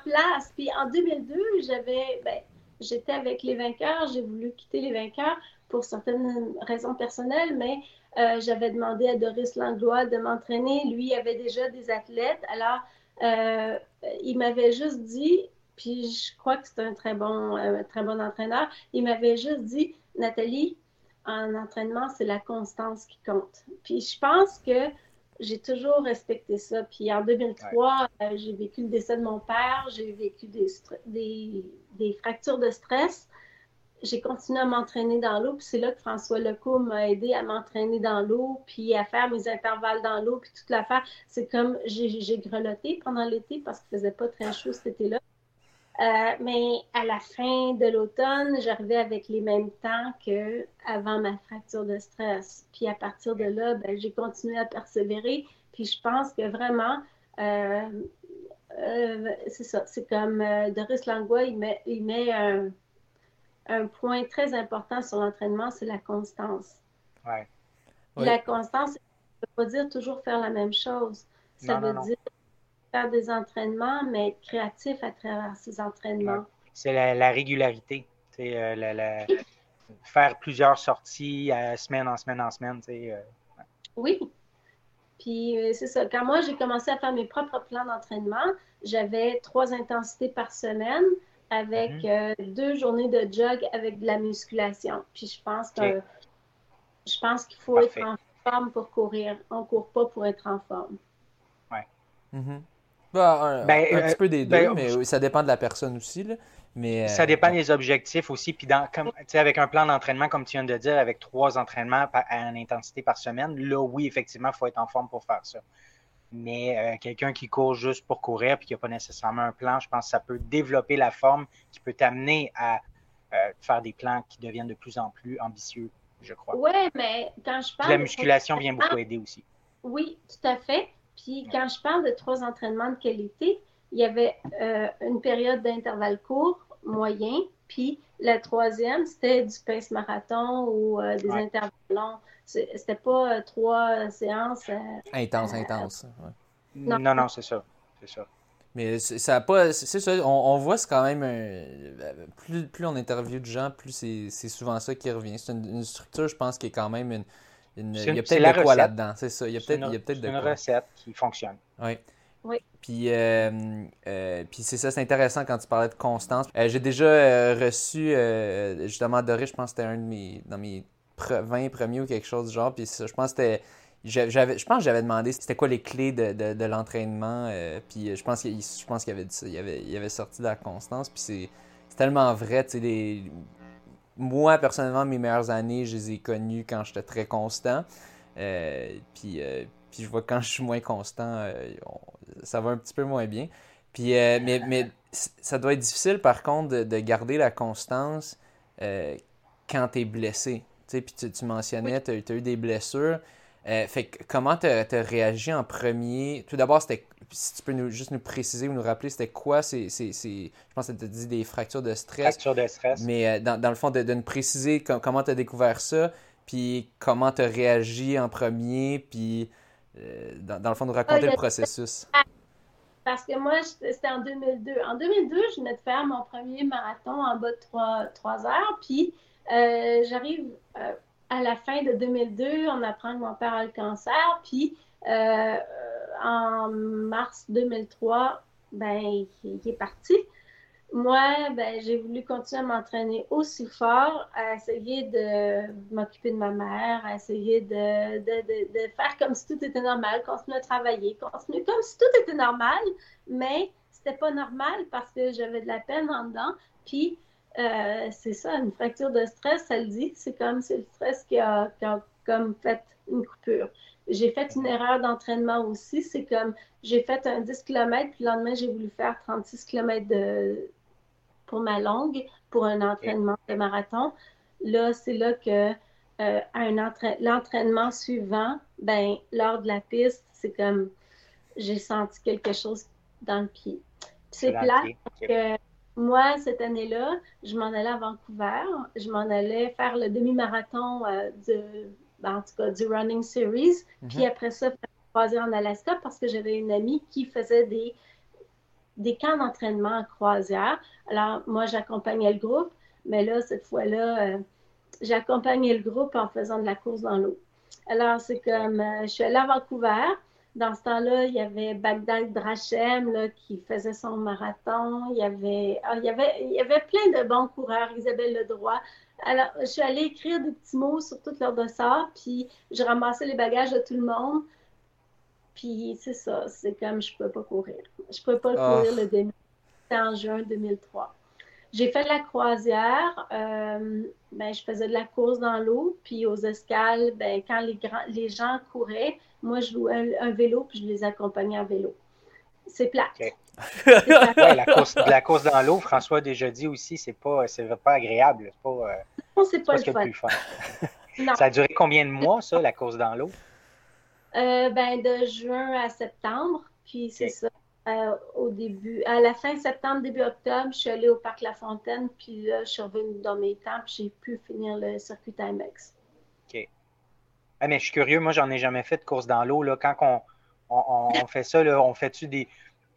place. Puis en 2002, j'avais, ben, j'étais avec les vainqueurs. J'ai voulu quitter les vainqueurs pour certaines raisons personnelles, mais euh, j'avais demandé à Doris Langlois de m'entraîner. Lui avait déjà des athlètes. Alors, euh, il m'avait juste dit, puis je crois que c'est un très bon, un très bon entraîneur, il m'avait juste dit, Nathalie, en entraînement, c'est la constance qui compte. Puis je pense que j'ai toujours respecté ça. Puis en 2003, euh, j'ai vécu le décès de mon père, j'ai vécu des, des, fractures de stress. J'ai continué à m'entraîner dans l'eau, puis c'est là que François Lecourt m'a aidé à m'entraîner dans l'eau, puis à faire mes intervalles dans l'eau, puis toute l'affaire. C'est comme j'ai grelotté pendant l'été parce qu'il faisait pas très chaud cet été-là. Euh, mais à la fin de l'automne, j'arrivais avec les mêmes temps qu'avant ma fracture de stress. Puis à partir de là, ben, j'ai continué à persévérer. Puis je pense que vraiment, euh, euh, c'est ça, c'est comme Doris Langlois, il met, il met un, un, point très important sur l'entraînement, c'est la constance.
Ouais.
La constance, ça ne veut pas dire toujours faire la même chose. Ça veut dire faire des entraînements, mais être créatif à travers ces entraînements.
C'est la, régularité. Euh, faire plusieurs sorties euh, semaine en semaine en semaine. Euh,
oui. Puis c'est ça. Quand moi, j'ai commencé à faire mes propres plans d'entraînement, j'avais trois intensités par semaine avec mm-hmm. deux journées de jog avec de la musculation. Puis je pense que je pense qu'il faut être en forme pour courir. On ne court pas pour être en forme.
Ouais.
Mm-hmm. Bah, un, ben, petit euh, peu des ben, deux, mais ça dépend de la personne aussi. Là. Mais,
ça dépend euh, des objectifs aussi. Puis dans, comme, avec un plan d'entraînement, comme tu viens de dire, avec trois entraînements à une intensité par semaine, là, oui, effectivement, il faut être en forme pour faire ça. Mais euh, quelqu'un qui court juste pour courir puis qui n'a pas nécessairement un plan, je pense que ça peut développer la forme qui peut t'amener à faire des plans qui deviennent de plus en plus ambitieux, je crois.
Oui, mais quand je parle.
la musculation vient beaucoup aider aussi.
Oui, tout à fait. Puis quand je parle de trois entraînements de qualité, il y avait euh, une période d'intervalle court, moyen, puis la troisième, c'était du pace marathon ou euh, des intervalles longs. C'était pas euh, trois séances.
intense, intense.
Non, non, c'est ça. C'est ça.
Mais ça pas. C'est ça, on, voit, c'est quand même. plus, plus on interviewe de gens, plus c'est souvent ça qui revient. C'est une, structure, je pense, qui est quand même une, il y a peut-être de quoi là-dedans, c'est ça. Il y a peut-être
une, recette qui fonctionne.
Oui.
Oui.
Puis, euh, euh, puis c'est ça, c'est intéressant quand tu parlais de constance. Euh, j'ai déjà reçu, justement, Doris, je pense que c'était un de mes, dans mes 20 premiers ou quelque chose du genre. Puis je pense que c'était, je pense que j'avais demandé c'était quoi les clés de, l'entraînement. Euh, puis je pense qu'il je pense qu'il avait dit ça. Il avait, il avait sorti de la constance. Puis c'est, tellement vrai. Les, moi, personnellement, mes meilleures années, je les ai connues quand j'étais très constant. Euh, puis, euh, puis je vois quand je suis moins constant, ça va un petit peu moins bien. Puis, mais, mais ça doit être difficile, par contre, de, garder la constance quand tu es blessé. Puis tu, tu mentionnais, tu as, eu des blessures. Euh, fait comment tu as, réagi en premier? Tout d'abord, c'était si tu peux nous, juste nous préciser ou nous rappeler, c'était quoi? C'est, je pense que tu as dit des fractures de stress.
Fractures de stress.
Mais euh, dans, le fond, de, nous préciser comment tu as découvert ça, puis comment tu as réagi en premier, puis euh, dans, le fond, nous raconter le processus.
Parce que moi, c'était en 2002. En 2002, je venais de faire mon premier marathon en bas de 3, 3 heures, puis j'arrive à la fin de 2002, on apprend que mon père a le cancer. Puis euh, en mars 2003, ben, il, est parti. Moi, ben, j'ai voulu continuer à m'entraîner aussi fort, à essayer de m'occuper de ma mère, à essayer de, faire comme si tout était normal, continuer à travailler, continuer comme si tout était normal, mais c'était pas normal parce que j'avais de la peine en dedans. Puis euh, c'est ça, une fracture de stress, ça le dit. C'est comme c'est le stress qui a, comme fait une coupure. J'ai fait une erreur d'entraînement aussi. C'est comme j'ai fait un 10 km, puis le lendemain, j'ai voulu faire 36 km de, pour ma longue, pour un entraînement de marathon. Là, c'est là que euh, l'entraînement suivant, ben, lors de la piste, c'est comme j'ai senti quelque chose dans le pied. C'est plat que moi, cette année-là, je m'en allais à Vancouver. Je m'en allais faire le demi-marathon euh, ben, en tout cas, du Running Series. Mhm. Puis après ça, croiser en Alaska parce que j'avais une amie qui faisait des, des camps d'entraînement en croisière. Alors, moi, j'accompagnais le groupe, mais là, cette fois-là, euh, j'accompagnais le groupe en faisant de la course dans l'eau. Alors, c'est comme, euh, je suis allée à Vancouver. Dans ce temps-là, il y avait Bagdad Drachem là, qui faisait son marathon. Il y, avait, ah, il, y avait, il y avait plein de bons coureurs, Isabelle Ledroit. Alors, je suis allée écrire des petits mots sur tout leur dossard, puis je ramassais les bagages de tout le monde. Puis c'est ça, c'est comme je ne peux pas courir. Je ne peux pas ah. courir le demi. En juin 2003. J'ai fait de la croisière, euh, ben, je faisais de la course dans l'eau, puis aux escales, ben, quand les, les gens couraient, moi, je louais un, vélo, puis je les accompagnais en vélo. C'est plat.
la, course, la course dans l'eau, François a déjà dit aussi, c'est pas, pas agréable. C'est pas, euh,
non, c'est pas, le
fun. Ça a duré combien de mois, ça, la course dans l'eau?
Euh, ben, de juin à septembre. Puis c'est ça. Euh, au début, à la fin septembre, début octobre, je suis allée au parc La Fontaine, puis là, je suis revenue dans mes temps, puis j'ai pu finir le circuit Timex.
OK. Ah, mais je suis curieux, moi, j'en ai jamais fait de course dans l'eau. Quand on, on, fait ça, là, on fait-tu des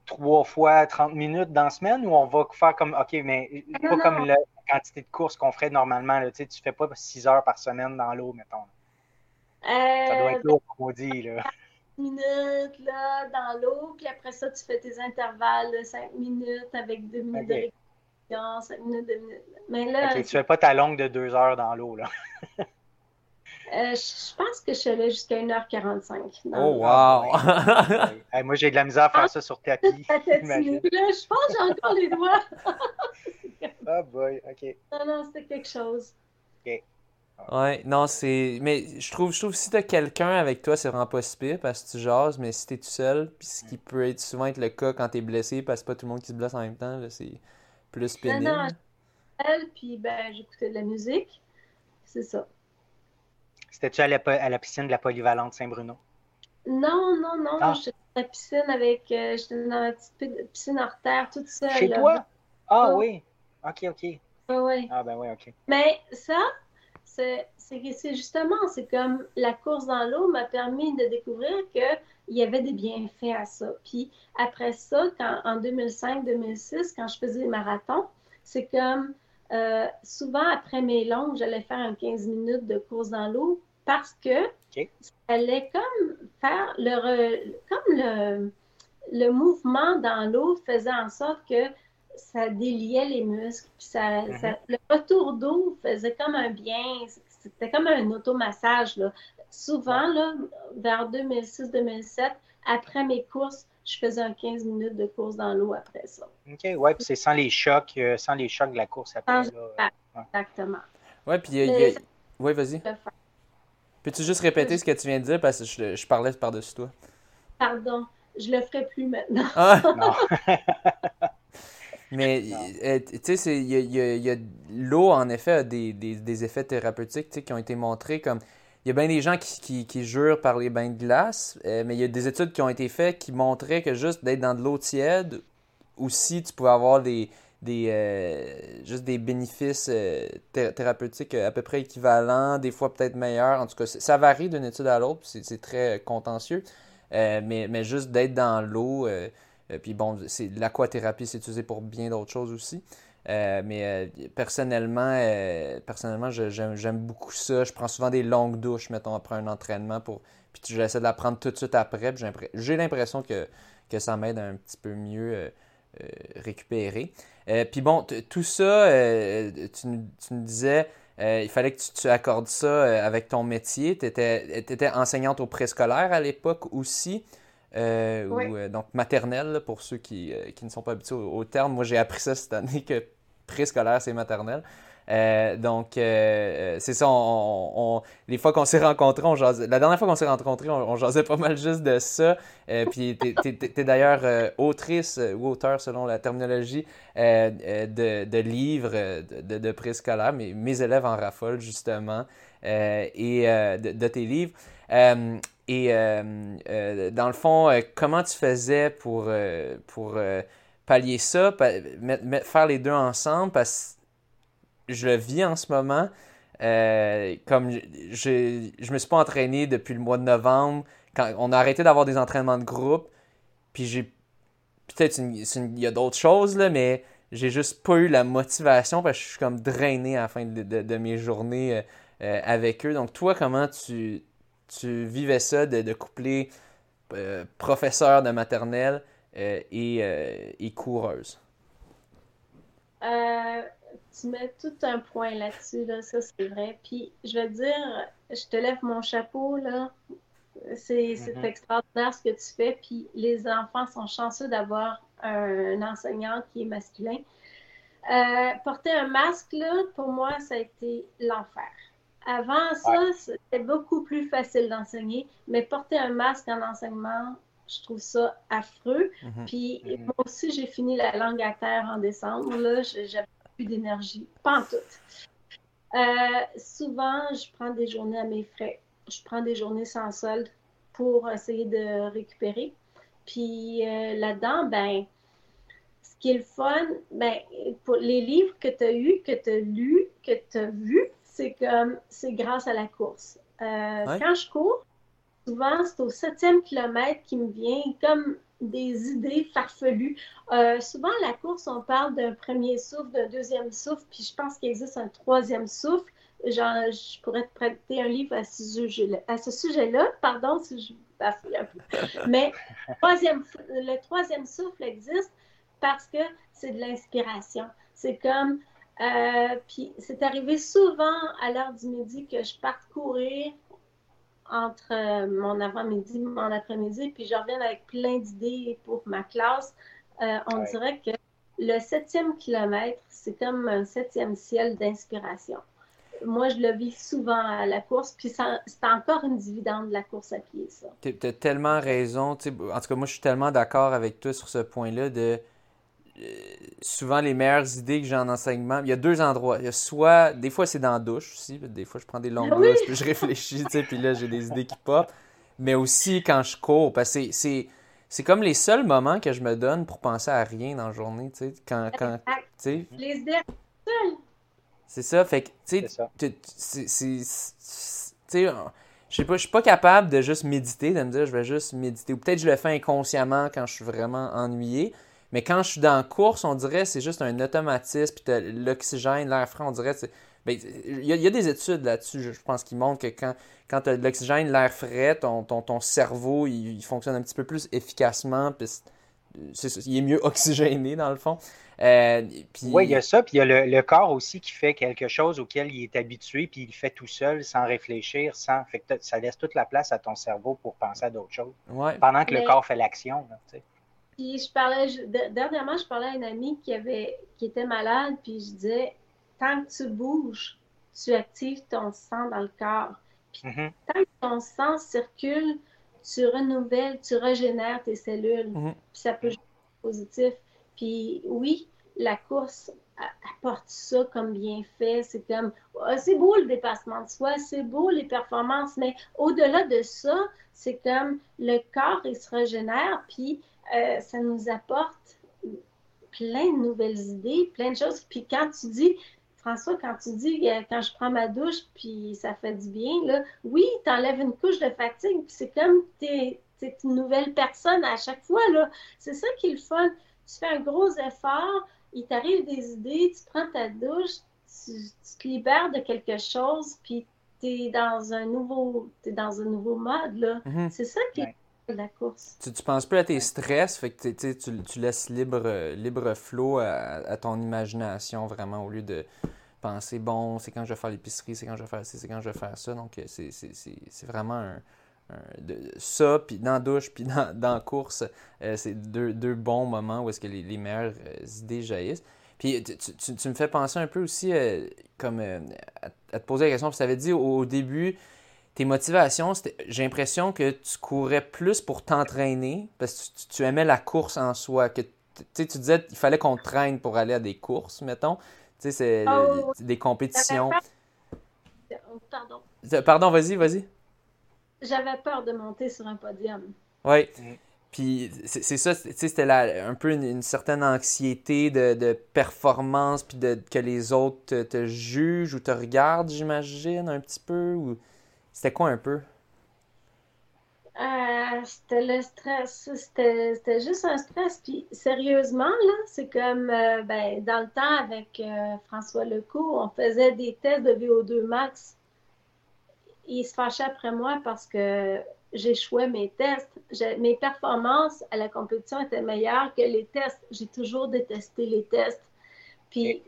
trois fois 30 minutes dans la semaine ou on va faire comme, OK, mais pas comme la quantité de courses qu'on ferait normalement. Là, tu ne fais pas 6 heures par semaine dans l'eau, mettons. ça doit être
lourd, comme on dit. Là. minutes là, dans l'eau, puis après ça, tu fais tes intervalles de 5 minutes avec 2 minutes de récupération, 5 minutes, 2 minutes. Mais là,
tu fais pas ta longue de 2 heures dans l'eau, là.
Euh, je pense que je suis allée jusqu'à 1h45.
Oh, wow!
moi, j'ai de la misère à faire ça sur tapis.
je pense que j'ai encore les doigts.
oh boy, OK.
Non, non, c'était quelque chose.
OK.
Ouais, non, c'est. Mais je trouve, je trouve que si t'as quelqu'un avec toi, c'est vraiment pas si pire parce que tu jases, mais si t'es tout seul, puis ce qui peut être souvent être le cas quand t'es blessé, parce que pas tout le monde qui se blesse en même temps, c'est plus pénible. Non, non,
seul, puis ben, j'écoutais de la musique. C'est ça.
C'était-tu à, la, piscine de la polyvalente Saint-Bruno?
Non, non, non. Ah. J'étais dans la piscine avec. Euh, j'étais dans la petite piscine hors terre, toute seule.
Chez toi? Ah oui. OK, OK.
Ah oui.
Ah ben oui, OK.
Mais ça, c'est justement, c'est comme la course dans l'eau m'a permis de découvrir qu'il y avait des bienfaits à ça. Puis après ça, quand, en 2005-2006, quand je faisais des marathons, c'est comme euh, souvent après mes longues, j'allais faire un 15 minutes de course dans l'eau parce que okay. allait comme faire le, comme le, le mouvement dans l'eau faisait en sorte que ça déliait les muscles. Puis ça, mm-hmm. le retour d'eau faisait comme un bien, c'était comme un automassage. Là. souvent, là, vers 2006-2007, après mes courses, je faisais un 15 minutes de course dans l'eau après ça.
OK, ouais, puis c'est sans les chocs, euh, sans les chocs de la course après. Là.
Exactement.
Ouais, puis il y a. Ouais, vas-y. Peux-tu juste répéter ce que tu viens de dire parce que je, je parlais par-dessus toi?
Pardon, je le ferai plus maintenant. Ah!
non. Mais euh, tu sais, il y a, l'eau, en effet, a des, des, des effets thérapeutiques qui ont été montrés comme. Il y a bien des gens qui, qui, qui, jurent par les bains de glace, euh, mais il y a des études qui ont été faites qui montraient que juste d'être dans de l'eau tiède, aussi, tu pouvais avoir des, des, euh, juste des bénéfices thérapeutiques à peu près équivalents, des fois peut-être meilleurs. En tout cas, ça varie d'une étude à l'autre, c'est très contentieux. mais, mais juste d'être dans l'eau, puis bon, c'est l'aquathérapie, c'est utilisé pour bien d'autres choses aussi. Euh, mais euh, personnellement, personnellement j'aime beaucoup ça. Je prends souvent des longues douches, mettons, après un entraînement. pour Puis j'essaie de la prendre tout de suite après. J'ai l'impression que, ça m'aide un petit peu mieux récupérer. puis bon, tout ça, tu, nous disais, il fallait que tu, tu accordes ça avec ton métier. Tu étais, étais, enseignante au préscolaire à l'époque aussi. Euh, ou, euh, donc maternelle, pour ceux qui, euh, qui, ne sont pas habitués au, terme. Moi, j'ai appris ça cette année que préscolaire, c'est maternelle. donc, c'est ça, on, les fois qu'on s'est rencontrés, on jasait, la dernière fois qu'on s'est rencontrés, on, jasait pas mal juste de ça. puis, tu es, d'ailleurs autrice ou auteur, selon la terminologie, de, de, livres de, de, préscolaire, mais mes élèves en raffolent, justement, et de, tes livres. Et euh, euh, dans le fond, euh, comment tu faisais pour, pour pallier ça, faire les deux ensemble? Parce que je le vis en ce moment. comme je, je me suis pas entraîné depuis le mois de novembre, quand on a arrêté d'avoir des entraînements de groupe, puis j'ai peut-être il y a d'autres choses là, mais j'ai juste pas eu la motivation parce que je suis comme drainé à la fin de, de mes journées avec eux. Donc toi, comment tu tu vivais ça de, coupler euh, professeur de maternelle euh, euh, et, coureuse?
tu mets tout un point là-dessus, là, ça c'est vrai. Puis je vais te dire, je te lève mon chapeau, là. C'est mm-hmm. extraordinaire ce que tu fais. Puis les enfants sont chanceux d'avoir un, enseignant qui est masculin. porter un masque, là, pour moi, ça a été l'enfer. Avant ça, c'était beaucoup plus facile d'enseigner, mais porter un masque en enseignement, je trouve ça affreux. Mhm. Puis mhm. moi aussi, j'ai fini la langue à terre en décembre. Là, j'avais plus d'énergie, pas en tout. Euh, souvent, je prends des journées à mes frais. Je prends des journées sans solde pour essayer de récupérer. Puis euh, là-dedans, ben, ce qui est le fun, ben, pour les livres que tu as eus, que tu as lus, que tu as vus, c'est que c'est grâce à la course. Euh, quand je cours, souvent, c'est au septième kilomètre qui me vient comme des idées farfelues. Euh, souvent, la course, on parle d'un premier souffle, d'un deuxième souffle, puis je pense qu'il existe un troisième souffle. Genre, je pourrais te prêter un livre à ce sujet-là, à ce sujet-là pardon si je bafouille un peu. Mais troisième, le troisième souffle existe parce que c'est de l'inspiration. C'est comme euh, puis c'est arrivé souvent à l'heure du midi que je parte courir entre euh, mon avant-midi et mon après-midi, puis je reviens avec plein d'idées pour ma classe. Euh, on dirait que le septième kilomètre, c'est comme un septième ciel d'inspiration. Moi, je le vis souvent à la course, puis c'est encore une dividende de la course à pied, ça.
Tu as tellement raison. En tout cas, moi, je suis tellement d'accord avec toi sur ce point-là de souvent les meilleures idées que j'ai en enseignement, il y a deux endroits. Il y a soit, des fois c'est dans la douche aussi, des fois je prends des longues douches, puis je réfléchis, tu sais, puis là j'ai des idées qui pop. Mais aussi quand je cours, parce que c'est, c'est comme les seuls moments que je me donne pour penser à rien dans la journée, tu sais, quand, quand
tu Les idées
C'est ça, fait que, tu sais, c'est, je sais pas, je suis pas capable de juste méditer, de me dire je vais juste méditer. Ou peut-être je le fais inconsciemment quand je suis vraiment ennuyé. Mais quand je suis dans la course, on dirait que c'est juste un automatisme, puis l'oxygène, l'air frais, on dirait que ben, il y, a des études là-dessus, je pense, qui montrent que quand, quand tu as de l'oxygène, l'air frais, ton, ton, ton, cerveau, il, fonctionne un petit peu plus efficacement, puis il est mieux oxygéné dans le fond. Euh,
oui, il y a ça, puis il y a le, corps aussi qui fait quelque chose auquel il est habitué, puis il le fait tout seul, sans réfléchir, sans. Fait que ça laisse toute la place à ton cerveau pour penser à d'autres choses. Pendant que le corps fait l'action.
Puis je parlais, dernièrement, je parlais à une amie qui avait qui était malade, puis je disais tant que tu bouges, tu actives ton sang dans le corps. Mm-hmm. tant que ton sang circule, tu renouvelles, tu régénères tes cellules. Mm-hmm. Puis ça peut être positif. Puis oui, la course apporte ça comme bienfait. C'est comme, ah, c'est beau le dépassement de soi, c'est beau les performances, mais au-delà de ça, c'est comme le corps, il se régénère, puis euh, ça nous apporte plein de nouvelles idées, plein de choses. Puis quand tu dis, François, quand tu dis euh, quand je prends ma douche, puis ça fait du bien, là, oui, tu enlèves une couche de fatigue, puis c'est comme tu es, une nouvelle personne à chaque fois. là. C'est ça qui est le fun tu fais un gros effort, il t'arrive des idées, tu prends ta douche, tu, te libères de quelque chose, puis tu es dans un nouveau es dans un nouveau mode. Là. Mhm. C'est ça qui est la course.
Tu, tu penses plus à tes stress, fait que tu, tu laisses libre, libre flot à, ton imagination vraiment au lieu de penser bon, c'est quand je vais faire l'épicerie, c'est quand je vais faire ci, c'est quand je vais faire ça. Donc c'est vraiment un, de, ça, puis dans la douche, puis dans, dans la course, euh, c'est deux, deux, bons moments où est-ce que les, les, meilleures euh, idées jaillissent. Puis tu, tu, me fais penser un peu aussi euh, comme à, te poser la question, tu avais dit au, début, tes motivations, j'ai l'impression que tu courais plus pour t'entraîner, parce que tu, aimais la course en soi, que tu disais qu'il fallait qu'on traîne pour aller à des courses, mettons. Tu sais, c'est oh, des compétitions. Pardon. Pardon, vas-y, vas-y
j'avais peur de monter sur un podium.
Oui. Puis c'est ça, c'était un peu une, certaine anxiété de, performance, puis de, que les autres te, jugent ou te regardent, j'imagine, un petit peu. Ou... C'était quoi un peu?
Euh, c'était le stress. C'était juste un stress. Puis sérieusement, là, c'est comme euh, ben, dans le temps avec euh, François Lecourt, on faisait des tests de VO2 max il se fâchait après moi parce que j'échouais mes tests. Mes performances à la compétition étaient meilleures que les tests. J'ai toujours détesté les tests. Puis,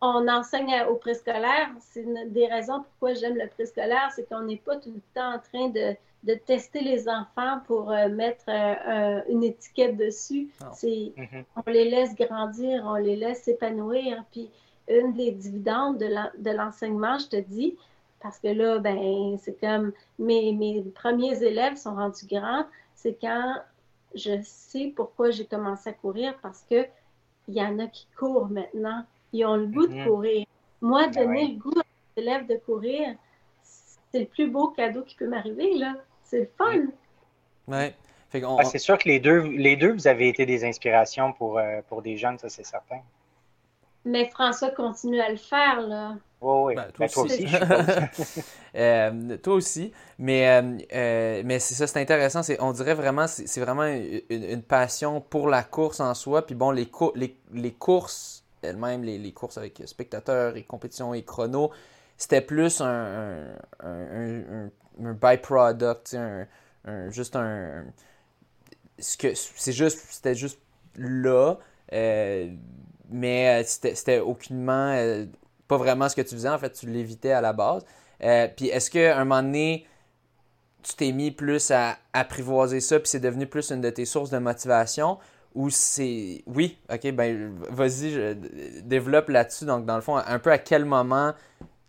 on enseigne au préscolaire. C'est une des raisons pourquoi j'aime le préscolaire, c'est qu'on n'est pas tout le temps en train de, de tester les enfants pour euh, mettre euh, une étiquette dessus. C'est, mm-hmm. On les laisse grandir, on les laisse s'épanouir. Puis, une des dividendes de l'enseignement, je te dis, parce que là, ben, c'est comme mes, mes premiers élèves sont rendus grands. C'est quand je sais pourquoi j'ai commencé à courir parce que il y en a qui courent maintenant. Ils ont le goût de mhm. courir. Moi, ben donner le goût à mes élèves de courir, c'est le plus beau cadeau qui peut m'arriver, là. C'est le fun.
Ouais.
Ah, c'est sûr que les deux, les deux, vous avez été des inspirations pour, euh, pour des jeunes, ça c'est certain.
Mais François continue à le faire, là.
Oui, oui. Ben, toi, ben, aussi.
Euh, toi aussi. Mais, euh, euh, mais c'est ça, c'est intéressant. On dirait vraiment, c'est vraiment une, passion pour la course en soi. Puis bon, les, les, les courses elles-mêmes, les, courses avec spectateurs et compétitions et chronos, c'était plus un, un, byproduct, juste un. C'est juste, c'était juste là. mais c'était aucunement pas vraiment ce que tu faisais, en fait, tu l'évitais à la base. Euh, puis est-ce qu'à un moment donné, tu t'es mis plus à apprivoiser ça, puis c'est devenu plus une de tes sources de motivation, ou c'est... Oui, ok, ben vas-y, développe là-dessus. Donc, dans le fond, un peu à quel moment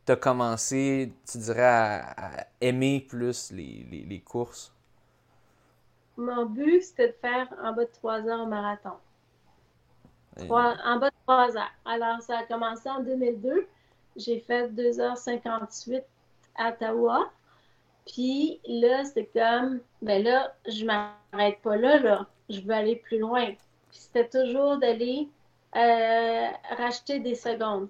tu as commencé, tu dirais, à, aimer plus les, les, courses?
Mon but, c'était de faire en bas de trois heures au marathon en bas de 3 heures. Alors, ça a commencé en 2002. J'ai fait 2h58 à Ottawa. Puis là, c'est comme, ben là, je m'arrête pas là, là. Je veux aller plus loin. Puis c'était toujours d'aller euh, racheter des secondes.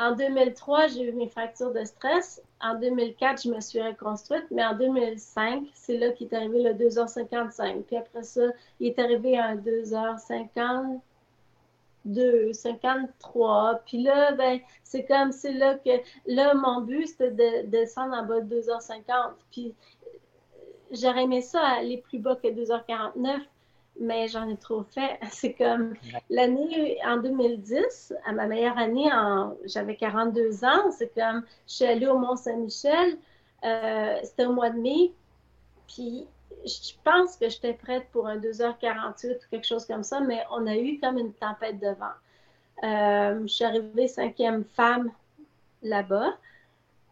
En 2003, j'ai eu mes fractures de stress. En 2004, je me suis reconstruite, mais en 2005, c'est là qu'est arrivé le 2h55. Puis après ça, il est arrivé à 2h50, de 53. Puis là, ben, c'est comme, c'est là que, là, mon but, c'était de, descendre en bas de 2h50. Puis j'aurais aimé ça aller plus bas que 2h49, mais j'en ai trop fait. C'est comme l'année en 2010, à ma meilleure année, j'avais 42 ans. C'est comme je suis allée au Mont-Saint-Michel. Euh, c'était au mois de mai. Puis je pense que j'étais prête pour un 2h48 ou quelque chose comme ça, mais on a eu comme une tempête de vent. Euh, je suis arrivée cinquième femme là-bas.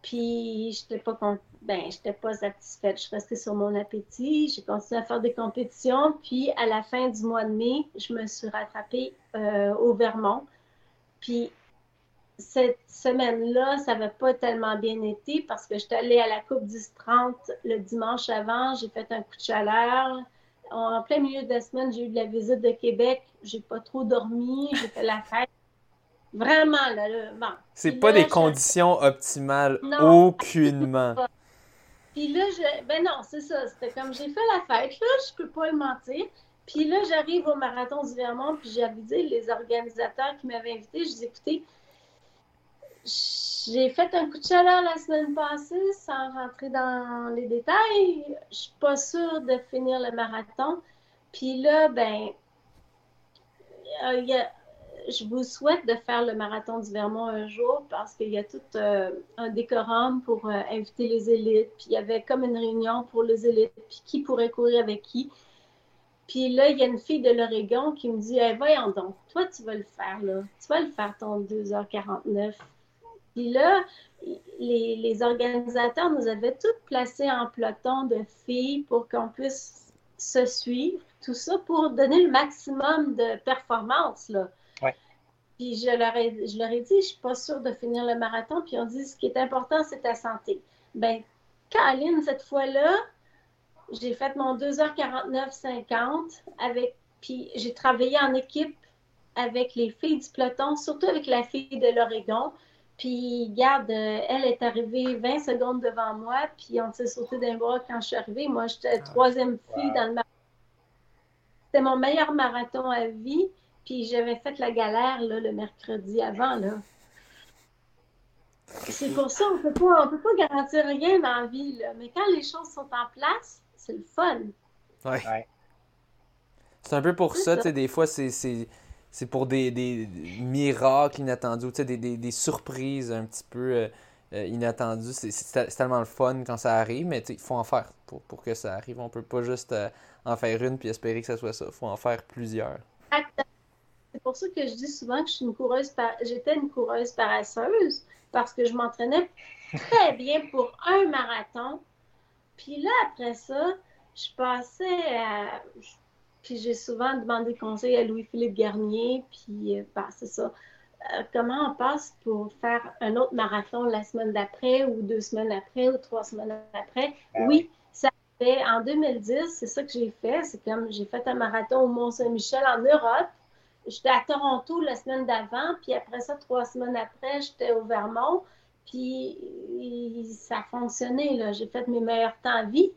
Puis, je n'étais pas, ben, pas satisfaite. Je suis restée sur mon appétit. J'ai continué à faire des compétitions. Puis, à la fin du mois de mai, je me suis rattrapée euh, au Vermont. Puis, cette semaine-là, ça n'avait pas tellement bien été parce que j'étais allée à la Coupe du 30 le dimanche avant. J'ai fait un coup de chaleur. En plein milieu de la semaine, j'ai eu de la visite de Québec. J'ai pas trop dormi. J'ai fait la fête. Vraiment, là. bon.
C'est pas des conditions optimales, aucunement.
Puis là, je... ben non, c'est ça. C'était comme j'ai fait la fête, là, je peux pas le mentir. Puis là, j'arrive au marathon du Vermont, puis j'ai avisé les organisateurs qui m'avaient invité. Je dis écoutez, j'ai fait un coup de chaleur la semaine passée sans rentrer dans les détails. Je suis pas sûre de finir le marathon. Puis là, ben, il y a je vous souhaite de faire le marathon du Vermont un jour parce qu'il y a tout euh, un décorum pour euh, inviter les élites. Puis il y avait comme une réunion pour les élites, puis qui pourrait courir avec qui. Puis là, il y a une fille de l'Oregon qui me dit Voyons donc, toi, tu vas le faire, là. Tu vas le faire ton 2h49. Puis là, les, les organisateurs nous avaient toutes placées en peloton de filles pour qu'on puisse se suivre, tout ça pour donner le maximum de performance, là. Puis je leur, ai, je leur ai dit, je suis pas sûre de finir le marathon. Puis on dit, ce qui est important, c'est ta santé. Ben, Caroline, cette fois-là, j'ai fait mon 2h49-50 avec, puis j'ai travaillé en équipe avec les filles du peloton, surtout avec la fille de l'Oregon. Puis, garde, elle est arrivée 20 secondes devant moi, puis on s'est sauté d'un bras quand je suis arrivée. Moi, j'étais la troisième fille dans le marathon. C'était mon meilleur marathon à vie. Puis j'avais fait la galère là, le mercredi avant. Là. C'est pour ça qu'on peut pas, peut pas garantir rien dans la vie. Là. Mais quand les choses sont en place, c'est le fun.
Ouais. C'est un peu pour ça, tu sais, des fois, c'est, c'est, pour des, des, miracles inattendus, des, des, des, surprises un petit peu euh, euh, inattendues. C'est, tellement le fun quand ça arrive, mais il faut en faire pour, pour, que ça arrive. On peut pas juste euh, en faire une puis espérer que ça soit ça. Il faut en faire plusieurs.
C'est pour ça que je dis souvent que je suis une coureuse j'étais une coureuse paresseuse parce que je m'entraînais très bien pour un marathon. Puis là, après ça, je passais à... Puis j'ai souvent demandé conseil à Louis-Philippe Garnier, puis euh, ben, c'est ça. Euh, comment on passe pour faire un autre marathon la semaine d'après, ou deux semaines après, ou trois semaines après? Ben oui, ça fait en 2010, c'est ça que j'ai fait. C'est comme j'ai fait un marathon au Mont-Saint-Michel en Europe. J'étais à Toronto la semaine d'avant, puis après ça, trois semaines après, j'étais au Vermont. Puis ça a fonctionné, J'ai fait mes meilleurs temps à vie.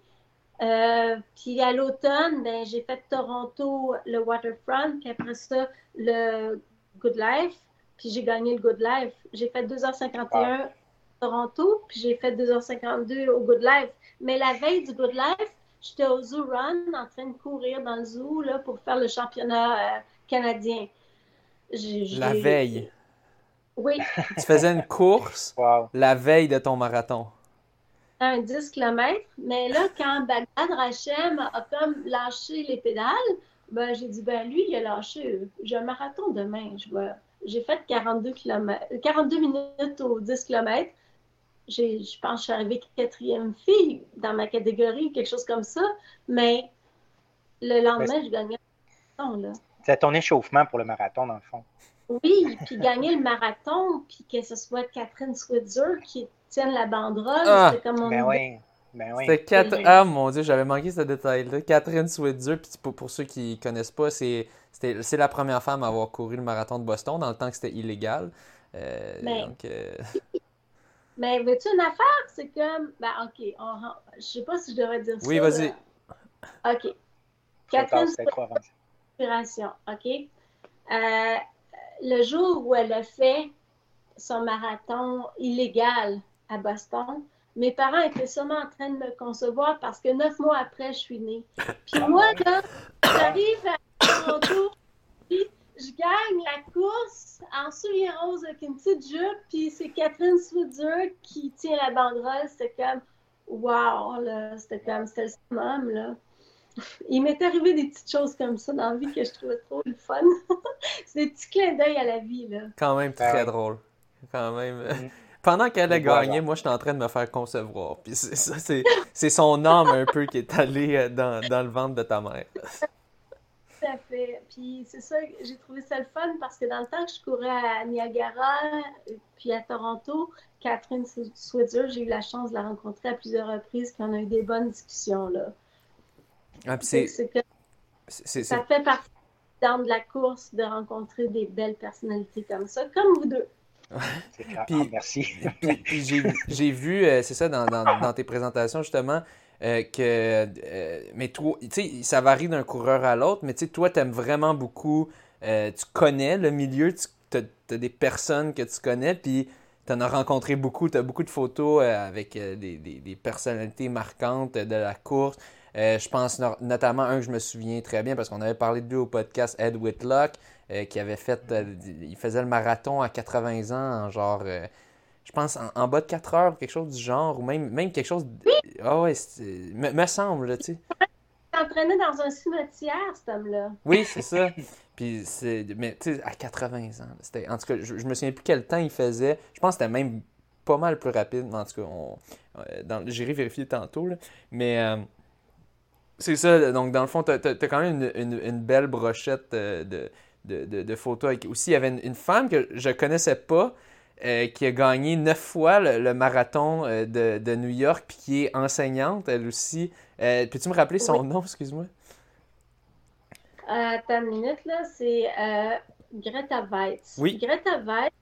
Euh, puis à l'automne, ben, j'ai fait Toronto, le Waterfront, puis après ça, le Good Life. Puis j'ai gagné le Good Life. J'ai fait 2h51 à Toronto, puis j'ai fait 2h52 au Good Life. Mais la veille du Good Life, j'étais au Zoo Run en train de courir dans le zoo là, pour faire le championnat euh, canadien.
La veille.
Oui.
tu faisais une course la veille de ton marathon.
Un 10 km. Mais là, quand Bagdad Rachem a comme lâché les pédales, ben, j'ai dit, ben lui, il a lâché. J'ai un marathon demain. Je J'ai fait 42, km, 42 minutes au 10 km. Je pense que je suis arrivée quatrième fille dans ma catégorie, quelque chose comme ça. Mais le lendemain, je gagnais un marathon.
C'est ton échauffement pour le marathon, dans le fond.
Oui, puis gagner le marathon, puis que ce soit Catherine Switzer qui la banderole, ah, c'est comme on
ben oui. Ben oui.
C'était quatre... Ah mon dieu, j'avais manqué ce détail-là. Catherine Switzer, puis pour, pour, ceux qui connaissent pas, c'est, c'est la première femme à avoir couru le marathon de Boston dans le temps que c'était illégal. Euh,
mais,
donc, euh,
mais veux-tu une affaire? C'est comme. Ben, ok, on... je sais pas si je devrais dire
ça. Oui, vas-y.
Ok. Catherine Switzer OK? Euh, le jour où elle a fait son marathon illégal à Boston, mes parents étaient sûrement en train de me concevoir parce que neuf mois après, je suis née. Puis moi, là, J'arrive à Toronto, puis je gagne la course en souliers roses avec une petite jupe, puis c'est Catherine Switzer qui tient la banderole. C'était comme, wow, là, c'était comme, c'était le summum, là. Il m'est arrivé des petites choses comme ça dans la vie que je trouvais trop le fun. c'est des petits clins d'œil à la vie, là.
Quand même très drôle. Quand même. Pendant qu'elle a gagné, moi, j'étais en train de me faire concevoir. Puis c'est ça, c'est son âme un peu qui est allée euh, dans, dans le ventre de ta mère.
Tout à fait. Puis c'est ça, j'ai trouvé ça le fun parce que dans le temps que je courais à Niagara, puis à Toronto, Catherine Switzer, j'ai eu la chance de la rencontrer à plusieurs reprises, puis on a eu des bonnes discussions, là.
Ah, c'est...
Ça fait partie de la course de rencontrer des belles personnalités comme ça, comme vous deux.
Puis, ah, merci.
puis, j'ai vu, euh, c'est ça, dans, dans, dans, tes présentations, justement, euh, que. Euh, mais toi, tu sais, ça varie d'un coureur à l'autre, mais tu sais, toi, tu aimes vraiment beaucoup. tu connais le milieu, tu as, des personnes que tu connais, puis tu en as rencontré beaucoup, tu as beaucoup de photos avec des, des, des, personnalités marquantes de la course. je pense notamment un que je me souviens très bien parce qu'on avait parlé de lui au podcast Ed Whitlock. Euh, qui avait fait. Euh, il faisait le marathon à 80 ans, genre. Euh, je pense en, bas de 4 heures, quelque chose du genre, ou même, même quelque chose. Ah ouais, me, semble, tu sais.
Il s'entraînait dans un cimetière, cet homme-là.
Oui, c'est ça. Puis c'est. Mais tu sais, à 80 ans. C'était, en tout cas, je, me souviens plus quel temps il faisait. Je pense que c'était même pas mal plus rapide. Mais en tout cas, on, j'irai vérifier tantôt. Là. Mais. c'est ça, donc dans le fond, tu as, quand même une, une belle brochette de, de, photos. Avec... Aussi, il y avait une, femme que je connaissais pas euh, qui a gagné neuf fois le, marathon euh, de, New York, puis qui est enseignante, elle aussi. Euh, Peux-tu me rappeler son nom, excuse-moi?
Attends une minute, là, c'est Greta Weitz.
Oui.
Greta Weitz,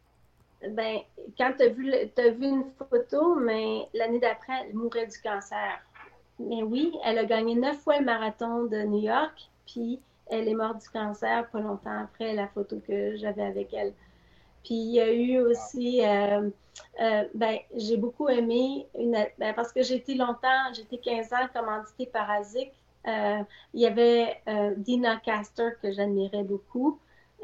ben, quand tu as, vu, as vu une photo, mais l'année d'après, elle mourait du cancer. Mais oui, elle a gagné neuf fois le marathon de New York, puis elle est morte du cancer pas longtemps après la photo que j'avais avec elle. Puis il y a eu aussi, euh, euh, ben, j'ai beaucoup aimé, une, ben, parce que été longtemps, j'étais 15 ans commanditée par ASIC. Euh, il y avait Dina Caster que j'admirais beaucoup.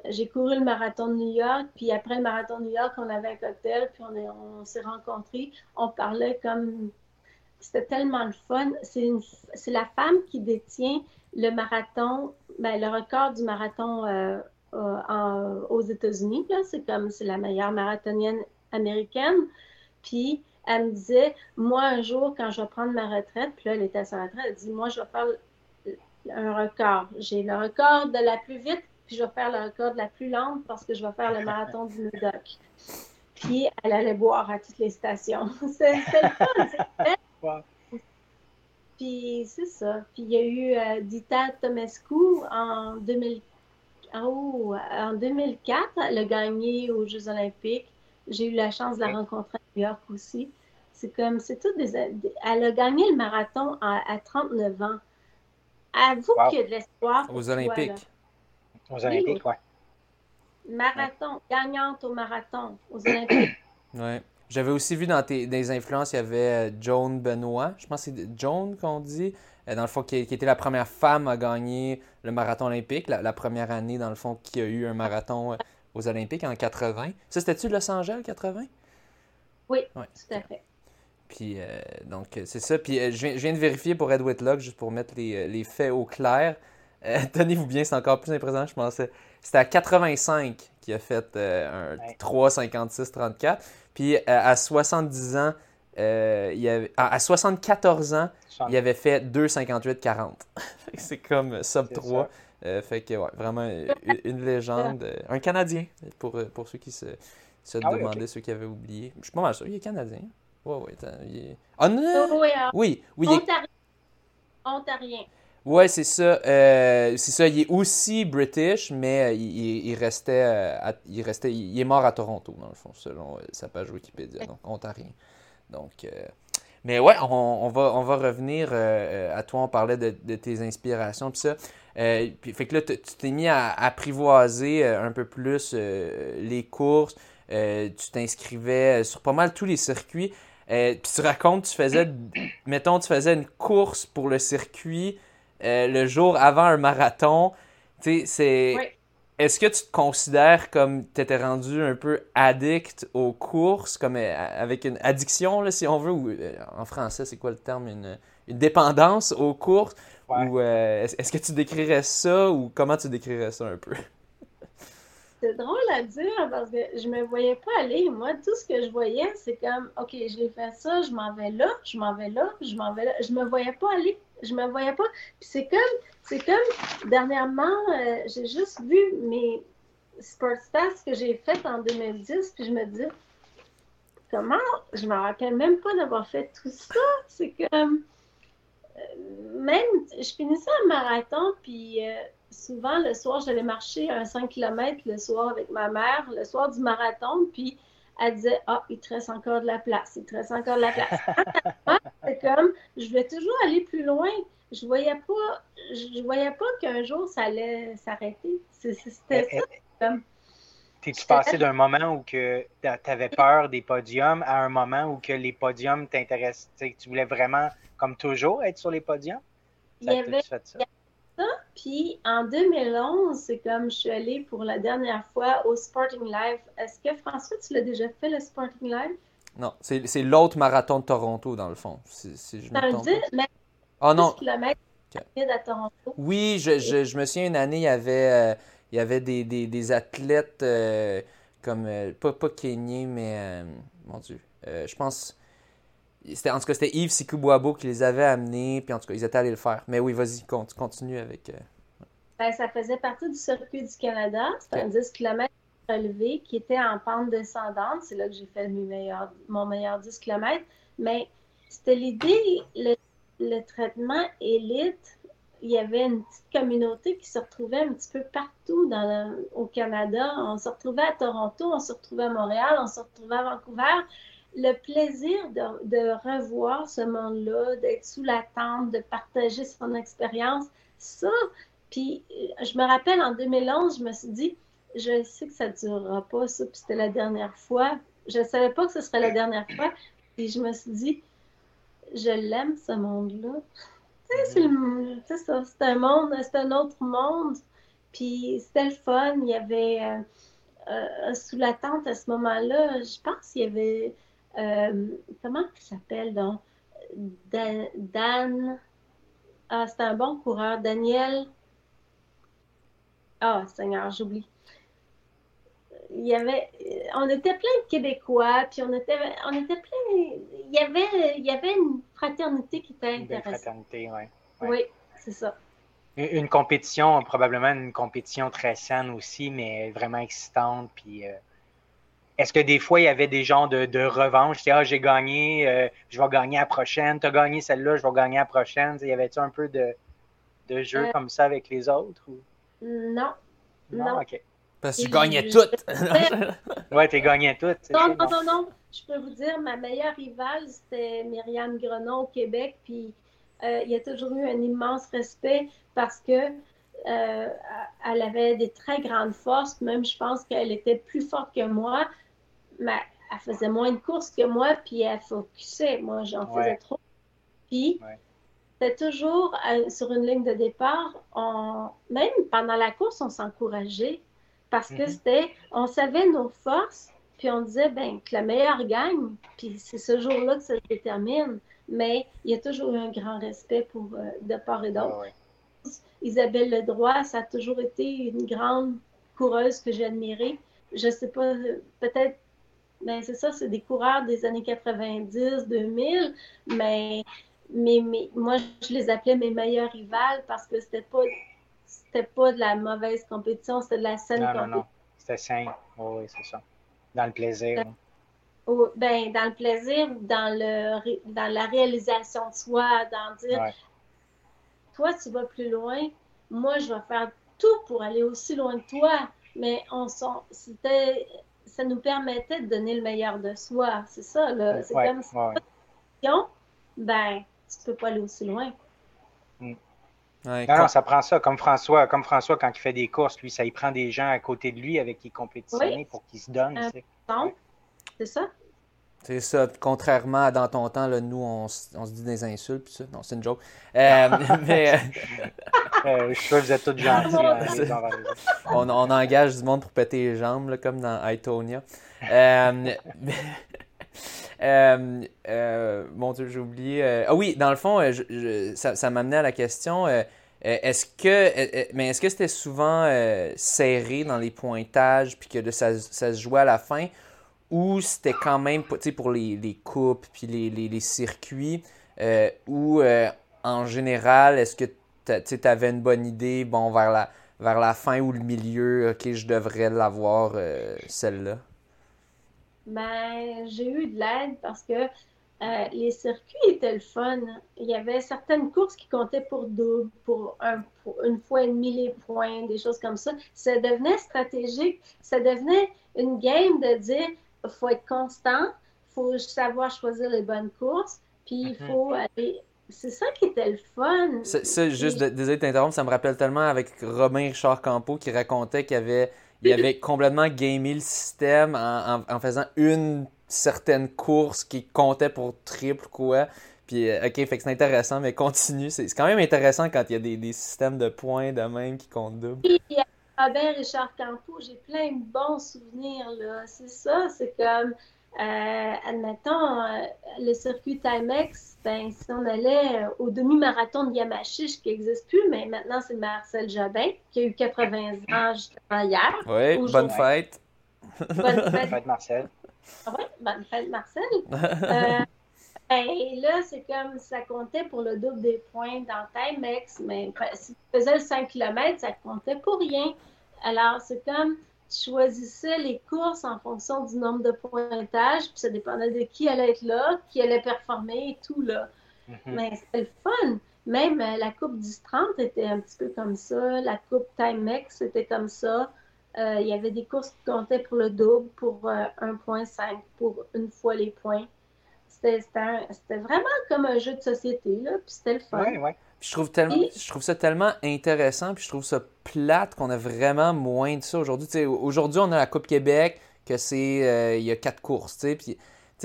J'ai couru le marathon de New York, puis après le marathon de New York, on avait un cocktail, puis on, on s'est rencontrés. On parlait comme. C'était tellement le fun. C'est la femme qui détient le marathon, ben, le record du marathon euh, euh, aux États-Unis, c'est comme c'est la meilleure marathonienne américaine. Puis elle me disait, moi un jour quand je vais prendre ma retraite, puis là elle était à sa retraite, elle dit, moi je vais faire un record. J'ai le record de la plus vite, puis je vais faire le record de la plus lente parce que je vais faire le marathon du Médoc. Puis elle allait boire à toutes les stations. le fun, puis c'est ça. Puis il y a eu euh, Dita Tomescu en, 2000... oh, en 2004. Elle a gagné aux Jeux Olympiques. J'ai eu la chance de la rencontrer à New York aussi. C'est comme, c'est tout des, Elle a gagné le marathon à, 39 ans. Avoue qu'il y a de l'espoir.
Aux Olympiques.
aux Olympiques, oui.
Marathon, gagnante au marathon, aux Olympiques.
ouais. J'avais aussi vu dans tes des influences, il y avait euh, Joan Benoît. Je pense que c'est Joan qu'on dit. Euh, dans le fond, qui, était la première femme à gagner le marathon olympique, la, première année, dans le fond, qui a eu un marathon euh, aux Olympiques en 80. Ça, c'était-tu Los Angeles 80?
Oui, tout à fait.
Puis, donc, c'est ça. Puis, je, viens, de vérifier pour Ed Whitlock, juste pour mettre les, faits au clair. Tenez-vous bien, c'est encore plus impressionnant, je pensais. C'était à 85 qui a fait un 3,56-34. Puis euh, à 70 ans, euh, il avait, à 74 ans, il avait fait 2,58-40. c'est comme sub 3. Euh, fait que, ouais, vraiment une, légende. Un Canadien, pour, pour ceux qui se, se ah demandaient, ceux qui avaient oublié. Je suis pas mal sûr, il est Canadien. Ouais, ouais, il est... Ah non! Oui, oui.
Ontarien. Ontarien.
Ouais, c'est ça. Euh, c'est ça. Il est aussi British, mais euh, il, restait, euh, il restait, il est mort à Toronto dans le fond, selon sa page Wikipédia, donc ontarien. Donc, mais ouais, on, va, on va revenir à toi. On parlait de, tes inspirations puis ça. fait que là, tu t'es mis à apprivoiser un peu plus les courses. tu t'inscrivais sur pas mal tous les circuits. puis tu racontes, tu faisais, mettons, tu faisais une course pour le circuit euh, le jour avant un marathon. Tu sais, c'est. Est-ce que tu te considères comme tu étais rendu un peu addict aux courses, comme euh, avec une addiction, là, si on veut, ou en français, c'est quoi le terme Une, une dépendance aux courses? Ou est-ce que tu décrirais ça, ou comment tu décrirais ça un peu?
C'est drôle à dire parce que je me voyais pas aller. Moi, tout ce que je voyais, c'est comme, OK, j'ai fait ça, je m'en vais là, je m'en vais là, je m'en vais là. Je me voyais pas aller. Je me voyais pas. Puis c'est comme, c'est comme, dernièrement, euh, j'ai juste vu mes sports stats que j'ai fait en 2010, puis je me dis, comment, je me rappelle même pas d'avoir fait tout ça. C'est comme, euh, même, je finissais un marathon, puis euh, souvent, le soir, j'allais marcher un 5 km le soir avec ma mère, le soir du marathon, puis elle disait Ah, il te reste encore de la place, il te reste encore de la place. c'est comme, je vais toujours aller plus loin. Je voyais pas, je voyais pas qu'un jour ça allait s'arrêter. C'était ça. Comme,
T'es-tu passé d'un moment où que tu avais peur des podiums à un moment où que les podiums t'intéressent? Tu voulais vraiment, comme toujours, être sur les podiums?
il y avait, puis en 2011, c'est comme je suis allée pour la dernière fois au Sporting Live. Est-ce que François, tu l'as déjà fait le Sporting Live?
Non, c'est l'autre marathon de Toronto, dans le fond. Si, si je me trompe.
Mais
oh, non.
km à Toronto.
Oui, je, je, je, me souviens une année, il y avait, euh, il y avait des, des, des athlètes euh, comme, euh, pas, pas Kenyans, mais, mon Dieu, je pense en tout cas, c'était Yves Sikubwabo qui les avait amenés, puis en tout cas, ils étaient allés le faire. Mais oui, vas-y, continue avec. Euh,
ben, ça faisait partie du circuit du Canada. C'était un 10 km relevé qui était en pente descendante. C'est là que j'ai fait mon meilleur 10 km. Mais c'était l'idée, le, traitement élite. Il y avait une petite communauté qui se retrouvait un petit peu partout dans au Canada. On se retrouvait à Toronto, on se retrouvait à Montréal, on se retrouvait à Vancouver le plaisir de, revoir ce monde-là, d'être sous la tente, de partager son expérience, ça, puis euh, je me rappelle en 2011, je me suis dit, je sais que ça ne durera pas, ça, puis c'était la dernière fois. Je ne savais pas que ce serait la dernière fois, puis je me suis dit, je l'aime, ce monde-là. C'est ça, c'est un monde, c'est un autre monde. Puis c'était le fun, il y avait euh, euh, sous la tente à ce moment-là, je pense qu'il y avait euh, comment il s'appelle donc? Dan. Ah, c'est un bon coureur. Daniel. Ah, Seigneur, j'oublie. Il y avait, on était plein de Québécois, puis on était, on était plein. Il y avait, il y avait une fraternité qui était intéressante. Une
fraternité, oui.
Oui, c'est ça.
Une compétition, probablement une compétition très saine aussi, mais vraiment excitante, puis. Euh, est-ce que des fois, il y avait des genres de, de revanche? Ah, j'ai gagné, euh, je vais gagner la prochaine. Tu as gagné celle-là, je vais gagner la prochaine. Il y avait-tu un peu de, de jeu euh. comme ça avec les autres?
Non. Non,
OK.
Parce que tu gagnais toutes.
ouais, tu gagnais toutes.
Non, non, non, non. Je peux vous dire, ma meilleure rivale, c'était Myriam Grenon au Québec. Puis euh, il y a toujours eu un immense respect parce que elle avait des très grandes forces. Même, je pense qu'elle était plus forte que moi mais elle faisait moins de courses que moi, puis elle focusait. Moi, j'en faisais trop. Puis, c'était toujours euh, sur une ligne de départ. On, même pendant la course, on s'encourageait parce que mm-hmm. c'était, on savait nos forces, puis on disait, ben, que la meilleure gagne, puis c'est ce jour-là que ça se détermine. Mais il y a toujours eu un grand respect pour euh, de part et d'autre. Isabelle Ledroit, ça a toujours été une grande coureuse que j'ai admirée. Je sais pas, peut-être ben, c'est ça, c'est des coureurs des années 90, 2000, mais, mais, moi, je les appelais mes meilleurs rivales parce que c'était pas, c'était pas de la mauvaise compétition, c'était de la saine
compétition. Non, non, c'était sain, oui, c'est ça. Dans le plaisir.
ben, dans le plaisir, dans, le, dans la réalisation de soi, dans dire, toi, tu vas plus loin, moi, je vais faire tout pour aller aussi loin que toi. Mais on c'était ça nous permettait de donner le meilleur de soi. C'est ça, là. C'est comme si ouais. ben, tu peux pas aller aussi loin.
Mm. non, ça prend ça. Comme François, comme François, quand il fait des courses, lui, ça il prend des gens à côté de lui avec qui il compétitionne pour qu'ils se donnent.
c'est ça.
C'est ça. Contrairement à dans ton temps, là, nous, on, on se dit des insultes. Puis ça. Non, c'est une joke. Euh, mais.
Euh, je suis sûr que vous êtes tous gentils. Hein,
on, on, engage du monde pour péter les jambes, là, comme dans Itonia. Euh, euh, mon Dieu, j'ai oublié. ah oui, dans le fond, je, ça, ça m'amenait à la question. est-ce que, mais est-ce que c'était souvent serré dans les pointages puis que ça, ça se jouait à la fin? ou c'était quand même pour les, les coupes puis les, les, les circuits, euh, ou euh, en général, est-ce que tu avais une bonne idée, bon, vers la, vers la fin ou le milieu, ok, je devrais l'avoir, euh, celle-là?
Ben, j'ai eu de l'aide parce que les circuits étaient le fun. Il y avait certaines courses qui comptaient pour double, pour, un, pour une fois et demi les points, des choses comme ça. Ça devenait stratégique. Ça devenait une game de dire il faut être constant, il faut savoir choisir les bonnes courses, puis il mhm. faut aller. C'est ça qui était le fun.
C'est juste, désolé de t'interrompre, ça me rappelle tellement avec Robin Richard Campo qui racontait qu'il avait, il avait complètement gamé le système en, en, faisant une certaine course qui comptait pour triple quoi. Puis, euh, ok, fait que c'est intéressant, mais continue. C'est quand même intéressant quand il y a des, des, systèmes de points de même qui comptent double.
Robert Richard Campo, j'ai plein de bons souvenirs, là. C'est ça, c'est comme, euh, admettons, euh, le circuit Timex, ben, si on allait euh, au demi-marathon de Yamachiche, qui n'existe plus, mais maintenant c'est Marcel Jobin, qui a eu 80 ans justement hier.
Oui, bonne fête.
Bonne fête, Marcel.
Ah oui, bonne fête, Marcel. euh, ben, et là, c'est comme ça comptait pour le double des points dans Timex, mais si tu faisais le 5 km, ça comptait pour rien. Alors, c'est comme tu choisissais les courses en fonction du nombre de pointages, puis ça dépendait de qui allait être là, qui allait performer et tout, là. Mm-hmm. Mais c'était le fun. Même euh, la Coupe 10-30 était un petit peu comme ça. La Coupe Timex était comme ça. Euh, il y avait des courses qui comptaient pour le double, pour 1.5, euh, pour une fois les points. C'était vraiment comme un jeu de société, là, puis c'était le fun.
Ouais, ouais
je trouve, tellement, je trouve ça tellement intéressant, puis je trouve ça plate qu'on a vraiment moins de ça aujourd'hui. Aujourd'hui, on a la Coupe Québec, que c'est. Euh, il y a quatre courses, tu sais. Puis,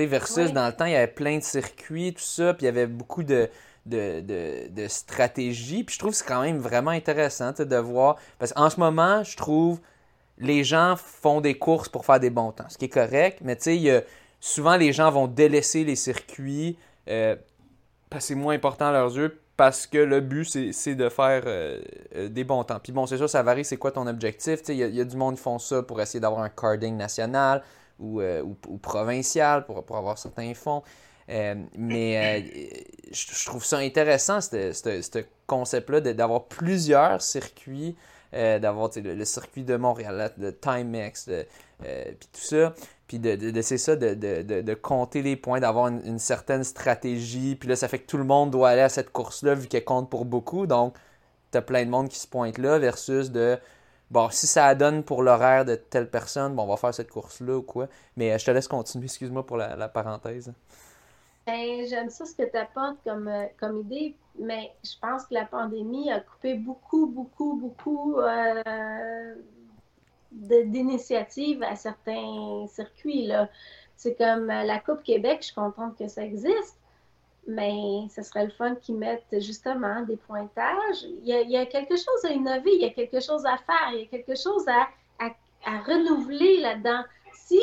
versus dans le temps, il y avait plein de circuits, tout ça, puis il y avait beaucoup de, de, de, de stratégies. Puis je trouve que c'est quand même vraiment intéressant de voir. Parce qu'en ce moment, je trouve les gens font des courses pour faire des bons temps, ce qui est correct, mais tu sais, souvent les gens vont délaisser les circuits euh, parce que c'est moins important à leurs yeux parce que le but, c'est de faire euh, euh, des bons temps. Puis bon, c'est sûr, ça varie, c'est quoi ton objectif? Il y, a du monde qui font ça pour essayer d'avoir un carding national ou, euh, ou, provincial pour, pour, avoir certains fonds. mais je, trouve ça intéressant, ce concept-là, d'avoir plusieurs circuits, d'avoir le, circuit de Montréal, le Timex, puis tout ça puis de, c'est ça, de, compter les points, d'avoir une, certaine stratégie. Puis là, ça fait que tout le monde doit aller à cette course-là vu qu'elle compte pour beaucoup. Donc, tu as plein de monde qui se pointe là versus de bon, si ça donne pour l'horaire de telle personne, bon, on va faire cette course-là ou quoi. Mais euh, je te laisse continuer, excuse-moi pour la, parenthèse.
Ben, j'aime ça ce que tu apportes comme, euh, comme idée, mais je pense que la pandémie a coupé beaucoup, beaucoup, beaucoup euh, d'initiatives à certains circuits. Là. C'est comme euh, la Coupe Québec, je suis contente que ça existe, mais ce serait le fun qu'ils mettent justement des pointages. Il y, a, quelque chose à innover, il y a quelque chose à faire, il y a quelque chose à, à, renouveler là-dedans. Si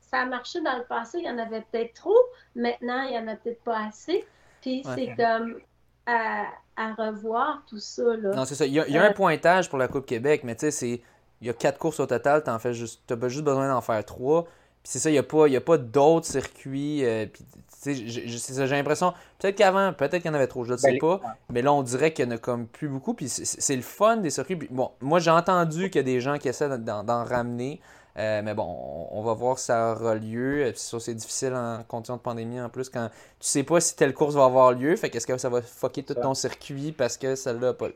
ça a marché dans le passé, il y en avait peut-être trop, maintenant, il n'y en a peut-être pas assez. Puis c'est comme à, à, revoir tout ça. Là.
Non, c'est ça. Il y a, il y a un euh, pointage pour la Coupe Québec, mais tu sais, c'est il y a quatre courses au total, tu as juste, juste besoin d'en faire trois. Puis c'est ça, il n'y a pas, pas d'autres circuits. Euh, j'ai l'impression, peut-être qu'avant, peut-être qu'il y en avait trop, je ne sais ben, pas. Mais là, on dirait qu'il n'y en a comme plus beaucoup. Puis c'est le fun des circuits. bon, moi, j'ai entendu qu'il y a des gens qui essaient d'en ramener. Euh, mais bon, on, va voir si ça aura lieu. Ça, c'est difficile en condition de pandémie en plus. Quand tu sais pas si telle course va avoir lieu, fait qu'est-ce que ça va fucker tout ton circuit parce que celle-là n'a pas.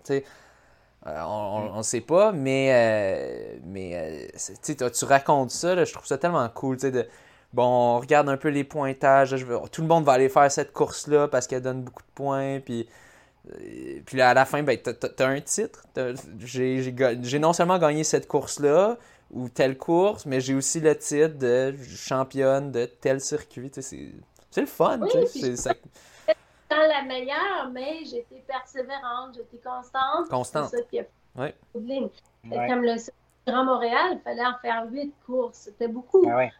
Euh, on ne sait pas, mais, euh, mais euh, tu racontes ça, je trouve ça tellement cool. De, bon, on regarde un peu les pointages. tout le monde va aller faire cette course-là parce qu'elle donne beaucoup de points. Puis, puis à la fin, ben, tu as, un titre. J'ai non seulement gagné cette course-là, ou telle course, mais j'ai aussi le titre de championne de tel circuit. C'est le fun. ça...
dans la meilleure, mais j'étais persévérante, j'étais constante.
Constante.
Oui. Comme le Grand Montréal, il fallait en faire huit courses. C'était beaucoup.
Ben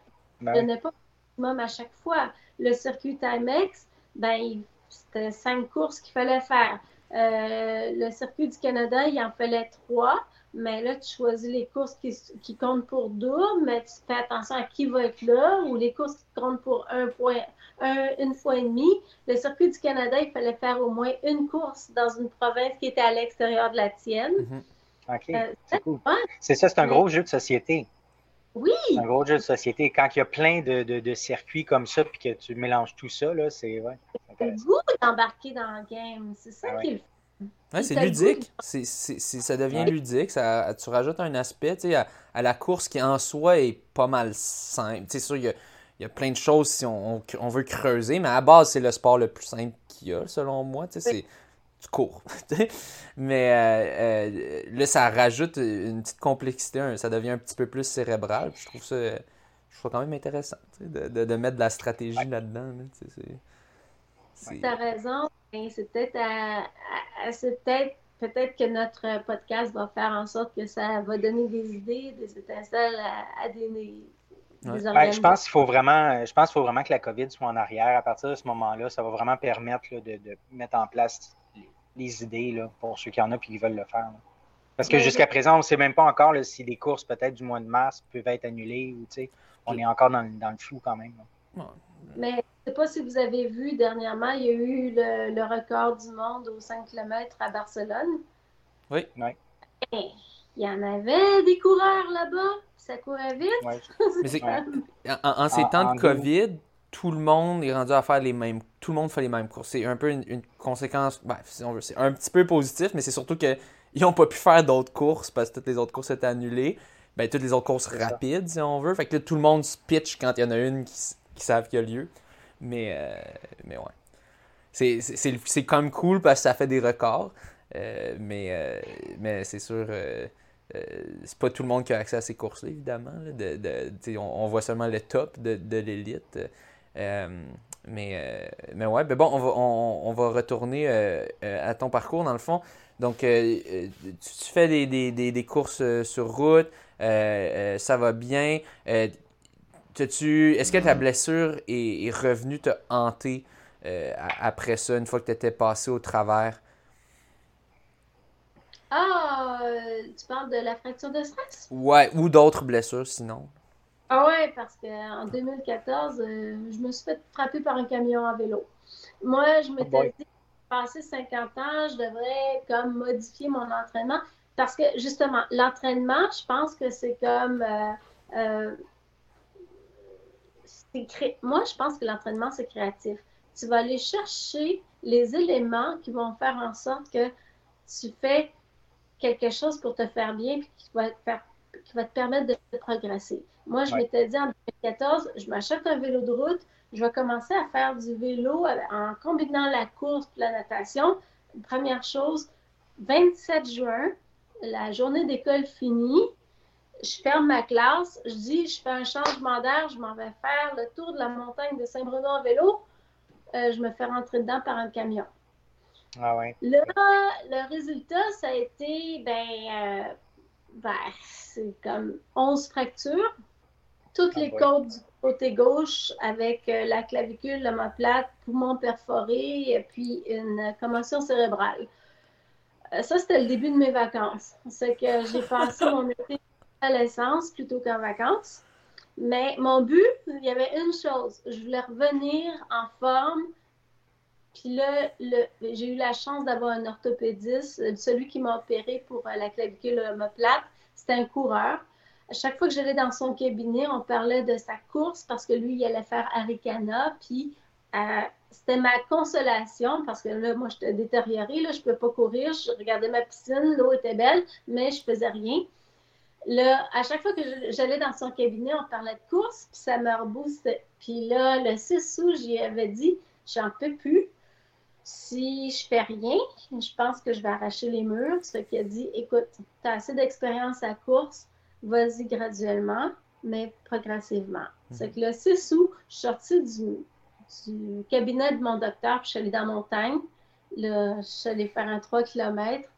ben
je n'ai pas maximum à chaque fois. Le circuit Timex, ben, c'était cinq courses qu'il fallait faire. Euh, le circuit du Canada, il en fallait trois. Mais là, tu choisis les courses qui, comptent pour double, mais tu fais attention à qui va être là, ou les courses qui comptent pour un point, une fois et demi. Le circuit du Canada, il fallait faire au moins une course dans une province qui était à l'extérieur de la tienne.
Mm-hmm. OK. Euh, c'est cool. C'est ça, c'est un gros jeu de société.
Oui.
C'est un gros jeu de société. Quand il y a plein de, circuits comme ça, puis que tu mélanges tout ça, là, c'est. Ouais,
c'est le goût d'embarquer dans le game. C'est ça ah qui est
Ouais, c'est ludique. Ça devient ludique. Ça, tu rajoutes un aspect à, à, la course qui en soi est pas mal simple. C'est sûr, il y a, il y a plein de choses si on, on, veut creuser, mais à base, c'est le sport le plus simple qu'il y a, selon moi. C'est, tu cours. mais euh, euh, là, ça rajoute une petite complexité, ça devient un petit peu plus cérébral. Je trouve ça, je trouve quand même intéressant de, de, de, mettre de la stratégie là-dedans.
Tu as raison. C'est peut-être peut-être peut-être que notre podcast va faire en sorte que ça va donner des idées, des étincelles à, des,
ben, je pense qu'il faut vraiment, je pense faut vraiment que la COVID soit en arrière. À partir de ce moment-là, ça va vraiment permettre de, mettre en place les, idées là, pour ceux qui en ont et qui veulent le faire. Parce que jusqu'à présent, on ne sait même pas encore si des courses peut-être du mois de mars peuvent être annulées ou on est encore dans, le flou quand même.
Mais sais pas si vous avez vu dernièrement, il y a eu le, record du monde aux 5 km à Barcelone.
Oui.
oui.
il y en avait des coureurs là-bas, ça courait vite.
Mais en, ces temps de COVID, tout le monde est rendu à faire les mêmes. Tout le monde fait les mêmes courses. C'est un peu une, conséquence. Ben, si on veut, c'est un petit peu positif, mais c'est surtout qu'ils n'ont pas pu faire d'autres courses parce que toutes les autres courses étaient annulées. Ben, toutes les autres courses rapides, si on veut. Fait que tout le monde se pitch quand il y en a une qui, qui savent qu'il y a lieu. Mais, euh, mais ouais. C'est quand même cool parce que ça fait des records. Euh, mais euh, mais c'est sûr, c'est pas tout le monde qui a accès à ces courses-là, évidemment. De, de, on, voit seulement le top de, de l'élite. mais, mais ouais, ben bon, on va, on, va retourner à ton parcours dans le fond. Donc, tu, fais des, des, des, courses sur route, ça va bien est-ce que ta blessure est, revenue te hanter euh, après ça, une fois que tu étais passé au travers?
Ah, tu parles de la fracture de stress?
Ouais, ou d'autres blessures sinon.
Ah ouais, parce qu'en 2014, euh, je me suis fait frapper par un camion à vélo. Moi, je m'étais oh dit, passé 50 ans, je devrais comme modifier mon entraînement. Parce que justement, l'entraînement, je pense que c'est comme euh, moi, je pense que l'entraînement, c'est créatif. Tu vas aller chercher les éléments qui vont faire en sorte que tu fais quelque chose pour te faire bien et qui va te, faire, qui va te permettre de progresser. Moi, je m'étais dit en 2014, je m'achète un vélo de route, je vais commencer à faire du vélo en combinant la course et la natation. Première chose, 27 juin, la journée d'école finie, je ferme ma classe, je dis, je fais un changement d'air, je m'en vais faire le tour de la montagne de Saint-Bruno en vélo. Euh, je me fais rentrer dedans par un camion.
Ah ouais.
Là, le résultat, ça a été, ben, euh, ben c'est comme 11 fractures. Toutes ah les côtes du côté gauche avec euh, la clavicule, l'omoplate, poumon perforé et puis une commotion cérébrale. ça, c'était le début de mes vacances. C'est que j'ai passé mon été à l'essence plutôt qu'en vacances. Mais mon but, il y avait une chose. Je voulais revenir en forme. Puis là, j'ai eu la chance d'avoir un orthopédiste, celui qui m'a opéré pour euh, la clavicule omoplate. C'était un coureur. À chaque fois que j'allais dans son cabinet, on parlait de sa course parce que lui, il allait faire Arikana. Puis euh, c'était ma consolation parce que là, moi, j'étais détériorée. Je ne pouvais pas courir. Je regardais ma piscine. L'eau était belle, mais je faisais rien. Là, à chaque fois que j'allais dans son cabinet, on parlait de course, puis ça me reboostait. Puis là, le 6 août, j'y avais dit, j'en peux plus. Si je fais rien, je pense que je vais arracher les murs. Ce qui a dit, écoute, tu as assez d'expérience à course, vas-y graduellement, mais progressivement. C'est que le 6 août, je suis sortie du, cabinet de mon docteur, puis je suis allée dans la montagne. Là, je suis allée faire un 3 km.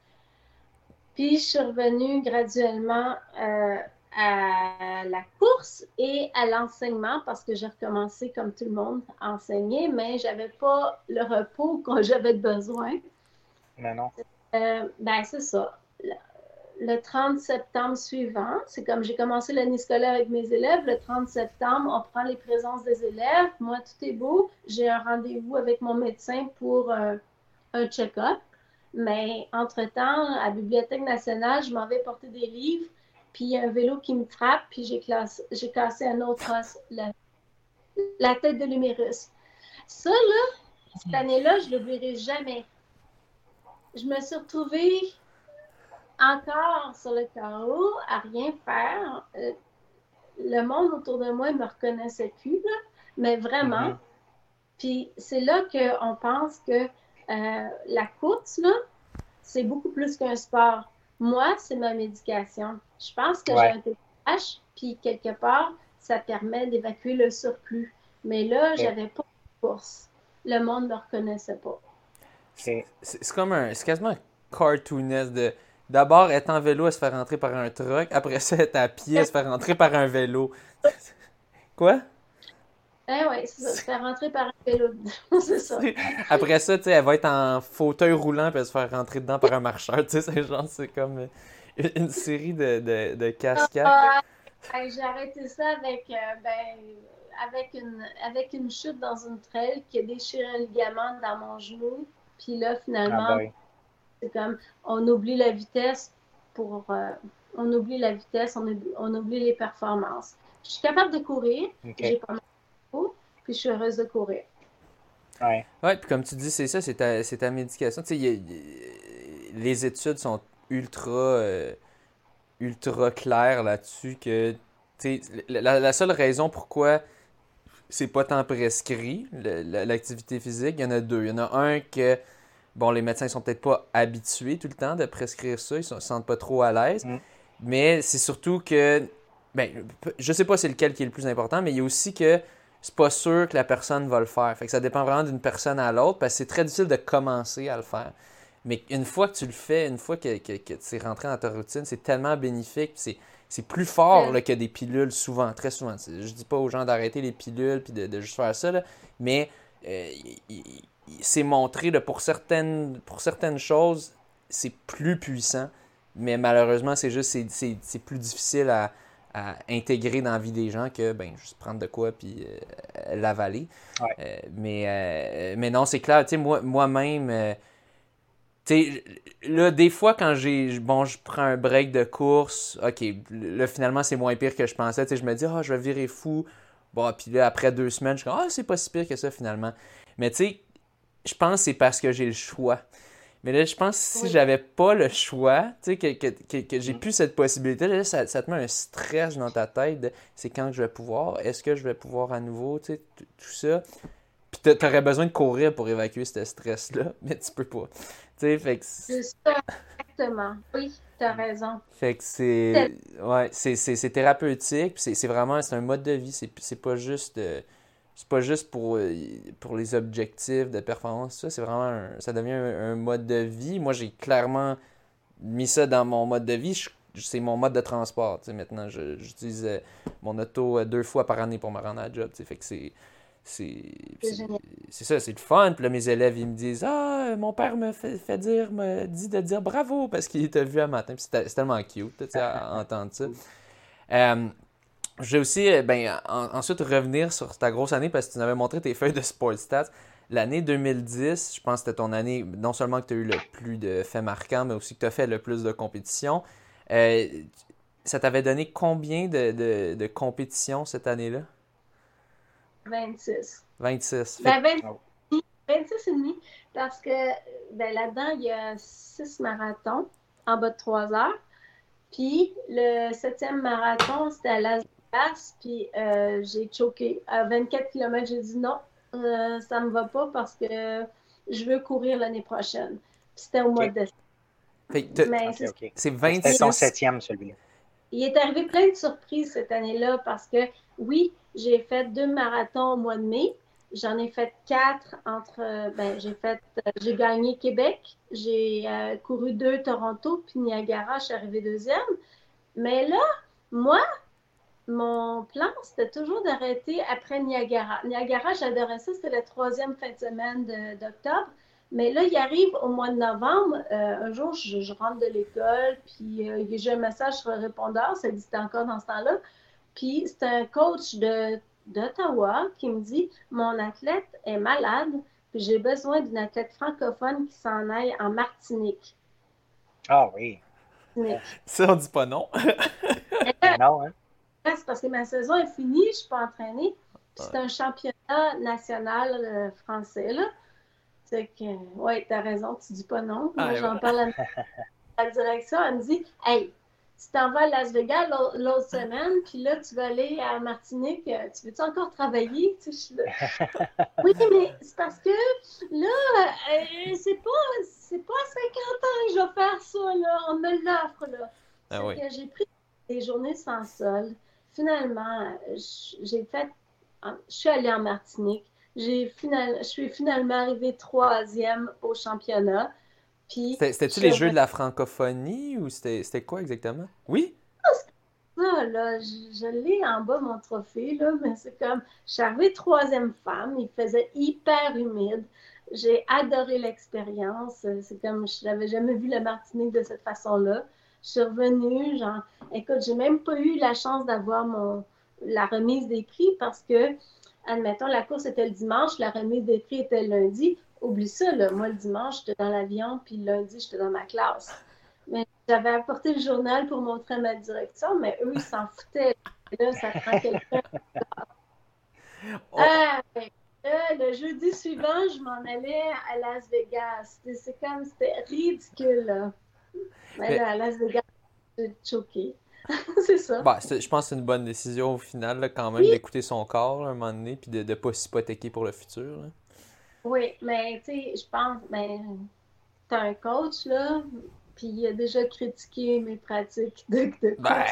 Puis je suis revenue graduellement euh, à la course et à l'enseignement parce que j'ai recommencé comme tout le monde à enseigner, mais j'avais pas le repos que j'avais besoin.
Mais non.
Euh, ben, c'est ça. Le, 30 septembre suivant, c'est comme j'ai commencé l'année scolaire avec mes élèves. Le 30 septembre, on prend les présences des élèves. Moi, tout est beau. J'ai un rendez-vous avec mon médecin pour euh, un check-up. Mais entre-temps, à la Bibliothèque nationale, je m'en vais porter des livres puis il y a un vélo qui me frappe, puis j'ai, j'ai cassé un autre os, la, la tête de l'humérus. Ça, là, cette année-là, je ne l'oublierai jamais. Je me suis retrouvée encore sur le carreau, à rien faire. Euh, le monde autour de moi ne me reconnaissait plus, mais vraiment. Mm-hmm. Puis c'est là qu'on pense que euh, la course, là, c'est beaucoup plus qu'un sport. Moi, c'est ma médication. Je pense que j'ai un TDAH, puis quelque part, ça permet d'évacuer le surplus. Mais là, j'avais pas de course. Le monde ne me reconnaissait pas.
C'est comme un. C'est quasiment cartoonesque de. D'abord être en vélo à se faire rentrer par un truck, après ça être à pied à se faire rentrer par un vélo. Quoi?
Eh oui, c'est ça, se faire rentrer par un vélo. c'est ça.
Après ça, tu sais, elle va être en fauteuil roulant puis elle se faire rentrer dedans par un marcheur. Tu sais, c'est genre, c'est comme une série de, de, de cascades. Ah,
j'ai arrêté ça avec, euh, ben, avec, une, avec une chute dans une trail qui a déchiré un ligament dans mon genou. Puis là, finalement, ah, ben c'est comme on oublie la vitesse pour. Euh, on oublie la vitesse, on oublie, on oublie, les performances. Je suis capable de courir. J'ai pas mal de puis je suis heureuse de courir.
Ouais. Ouais, puis comme tu dis, c'est ça, c'est ta, ta, médication. Tu sais, les études sont ultra, euh, ultra clair là-dessus que la, la, seule raison pourquoi c'est pas tant prescrit, l'activité physique, il y en a deux. Il y en a un que, bon, les médecins sont peut-être pas habitués tout le temps de prescrire ça, ils se sentent pas trop à l'aise. Mm. Mais c'est surtout que, ben, je sais pas c'est lequel qui est le plus important, mais il y a aussi que c'est pas sûr que la personne va le faire. Fait que ça dépend vraiment d'une personne à l'autre parce que c'est très difficile de commencer à le faire. Mais une fois que tu le fais, une fois que, que, que tu es rentré dans ta routine, c'est tellement bénéfique. C'est plus fort que des pilules, souvent, très souvent. Je dis pas aux gens d'arrêter les pilules puis de, juste faire ça, mais euh, c'est montré pour, certaines, pour certaines choses, c'est plus puissant. Mais malheureusement, c'est juste c'est plus difficile à, intégrer dans la vie des gens que ben juste prendre de quoi puis euh, l'avaler. Euh, mais, mais non, c'est clair, tu sais, moi, moi-même, sais, là, des fois, quand j'ai. Bon, je prends un break de course, ok, là, finalement, c'est moins pire que je pensais. Tu sais, je me dis, ah, je vais virer fou. Bon, puis là, après deux semaines, je suis comme, ah, c'est pas si pire que ça, finalement. Mais tu sais, je pense que c'est parce que j'ai le choix. Mais là, je pense que si j'avais pas le choix, tu sais, que, que, que, j'ai mm. plus cette possibilité, là, ça, ça, te met un stress dans ta tête c'est quand que je vais pouvoir, est-ce que je vais pouvoir à nouveau, tu sais, tout ça. Puis t'aurais besoin de courir pour évacuer ce stress-là, mais tu peux pas.
fait C'est ça, exactement. Oui, t'as raison.
Fait que c'est. Ouais, c'est thérapeutique, c'est vraiment c'est un mode de vie. C'est pas juste. Euh, c'est pas juste pour, euh, pour les objectifs de performance, ça, c'est vraiment ça devient un, mode de vie. Moi, j'ai clairement mis ça dans mon mode de vie. C'est mon mode de transport. Maintenant, j'utilise euh, mon auto deux fois par année pour me rendre à la job. Fait que c'est c'est ça, c'est le fun. Puis là, mes élèves, ils me disent Ah, mon père me fait, dire, me dit de dire bravo parce qu'il t'a vu un matin. C'est tellement cute à, entendre ça. Euh, je vais aussi euh, ben, ensuite revenir sur ta grosse année parce que tu m'avais montré tes feuilles de Sports Stats. L'année 2010, je pense que c'était ton année, non seulement que tu as eu le plus de faits marquants, mais aussi que tu as fait le plus de compétitions. Euh, ça t'avait donné combien de, de, de compétitions cette année-là?
26.
26.
Ben, 26 et demi, parce que ben, là-dedans, il y a 6 marathons en bas de 3 heures. Puis le septième marathon, c'était à Las Puis euh, j'ai choqué. À 24 km, j'ai dit non, euh, ça me va pas parce que je veux courir l'année prochaine. Puis c'était au mois de décembre.
C'est 26. C'était son septième, celui-là.
il est arrivé plein de surprises cette année-là parce que, oui, j'ai fait deux marathons au mois de mai. J'en ai fait quatre entre. Ben, j'ai fait. J'ai gagné Québec. J'ai euh, couru deux Toronto, puis Niagara, je suis arrivée deuxième. Mais là, moi, mon plan, c'était toujours d'arrêter après Niagara. Niagara, j'adorais ça. C'était la troisième fin de semaine d'octobre. Mais là, il arrive au mois de novembre. Euh, un jour, je, rentre de l'école, puis euh, j'ai un message sur le répondeur, ça dit encore dans ce temps-là. Puis c'est un coach d'Ottawa qui me dit Mon athlète est malade, puis j'ai besoin d'une athlète francophone qui s'en aille en Martinique.
Ah oui.
Ça, on dit pas non.
non, hein?
C'est parce que ma saison est finie, je suis pas entraînée. C'est un championnat national euh, français, là. C'est que, ouais, t'as raison, tu dis pas non. Moi, ah, j'en parle à la direction, elle me dit, hey, tu t'en vas à Las Vegas l'autre semaine, puis là, tu vas aller à Martinique, euh, tu veux-tu encore travailler? Tu sais, oui, mais c'est parce que là, euh, c'est pas, c'est pas à 50 ans que je vais faire ça, là. On me l'offre, là. Ah, oui. J'ai pris des journées sans sol. Finalement, j'ai fait, je suis allée en Martinique je suis finalement arrivée troisième au championnat.
C'était-tu les Jeux de la francophonie ou c'était quoi exactement? Oui?
Ça, là, je, l'ai en bas, mon trophée, là, mais c'est comme, je suis arrivée troisième femme, il faisait hyper humide. J'ai adoré l'expérience. C'est comme, je n'avais jamais vu la Martinique de cette façon-là. Je suis revenue, genre, écoute, j'ai même pas eu la chance d'avoir mon la remise des prix parce que admettons, la course était le dimanche, la remise des prix était le lundi. Oublie ça, là. moi, le dimanche, j'étais dans l'avion, puis le lundi, j'étais dans ma classe. Mais j'avais apporté le journal pour montrer à ma direction, mais eux, ils s'en foutaient. Là, ça prend quelqu'un. Oh. Ah, le jeudi suivant, je m'en allais à Las Vegas. C'est comme, c'était ridicule, là. Mais, là, à Las Vegas, j'étais choquée. c'est ça.
Bah, je pense que c'est une bonne décision au final, quand même, d'écouter son corps à un moment donné, puis de ne pas s'hypothéquer pour le futur.
Oui, mais tu sais, je pense, ben, tu as un coach, là, puis il a déjà critiqué mes pratiques de, de
ben,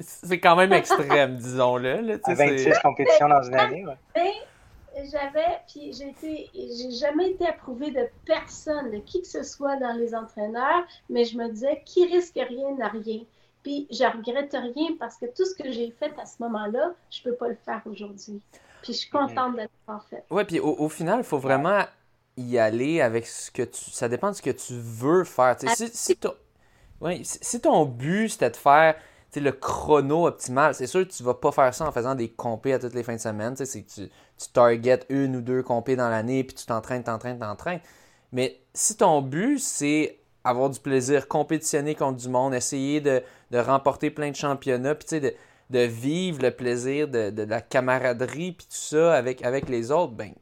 c'est quand même extrême, disons-le. Là,
26 compétitions dans une année,
ouais. J'avais, puis j'ai été, j'ai jamais été approuvée de personne, de qui que ce soit dans les entraîneurs, mais je me disais, qui risque rien n'a rien. Puis je regrette rien parce que tout ce que j'ai fait à ce moment-là, je peux pas le faire aujourd'hui. Puis je suis contente d'être en fait.
Oui, puis au, final, il faut vraiment y aller avec ce que tu. Ça dépend de ce que tu veux faire. si, si, ton... si, ton but c'était de faire le chrono optimal, c'est sûr que tu vas pas faire ça en faisant des compés à toutes les fins de semaine. C'est que tu, tu target une ou deux compés dans l'année, puis tu t'entraînes, t'entraînes, t'entraînes. Mais si ton but, c'est avoir du plaisir, compétitionner contre du monde, essayer de, remporter plein de championnats, puis de, de vivre le plaisir de, la camaraderie, puis tout ça avec, avec les autres, ben,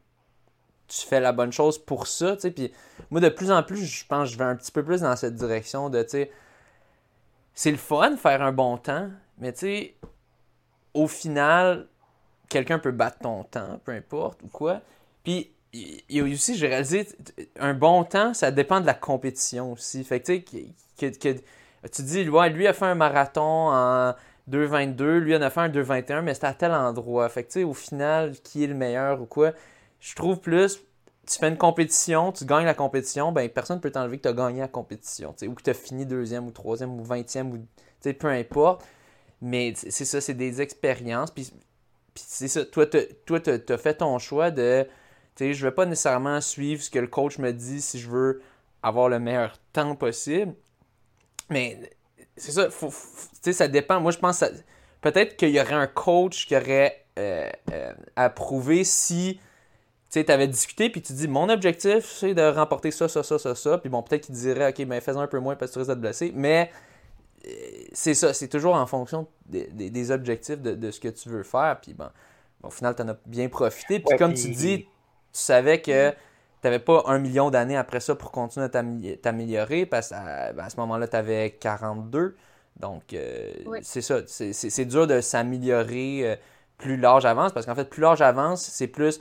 tu fais la bonne chose pour ça, tu sais. Puis moi, de plus en plus, je pense que je vais un petit peu plus dans cette direction de, tu sais, c'est le fun de faire un bon temps, mais tu sais, au final, quelqu'un peut battre ton temps, peu importe ou quoi. Puis il y a aussi, j'ai réalisé, un bon temps, ça dépend de la compétition aussi. Fait que tu sais, que, tu dis, lui a fait un marathon en 2,22, lui en a fait un 2,21, mais c'était à tel endroit. Fait que tu sais, au final, qui est le meilleur ou quoi, je trouve plus, tu fais une compétition, tu gagnes la compétition, ben personne ne peut t'enlever que tu as gagné la compétition, ou que tu as fini deuxième ou troisième ou vingtième, ou peu importe. Mais c'est ça, c'est des expériences. Puis, c'est ça, toi, tu as fait ton choix de je je vais pas nécessairement suivre ce que le coach me dit si je veux avoir le meilleur temps possible. Mais c'est ça, ça dépend. Moi, je pense peut-être qu'il y aurait un coach qui aurait euh, euh, approuvé si tu avais discuté puis tu dis mon objectif c'est de remporter ça, ça, ça, ça, ça. Puis bon, peut-être qu'il dirait ok, mais fais un peu moins parce que tu risques d'être blessé. Mais euh, c'est ça, c'est toujours en fonction des, objectifs de, ce que tu veux faire. Puis bon, au final, tu en as bien profité. Puis comme tu dis, tu savais que tu n'avais pas un million d'années après ça pour continuer à t'améliorer parce qu'à ben, à ce moment-là, tu avais 42. Donc, euh, c'est ça. C'est dur de s'améliorer euh, plus l'âge avance parce qu'en fait, plus l'âge avance, c'est plus.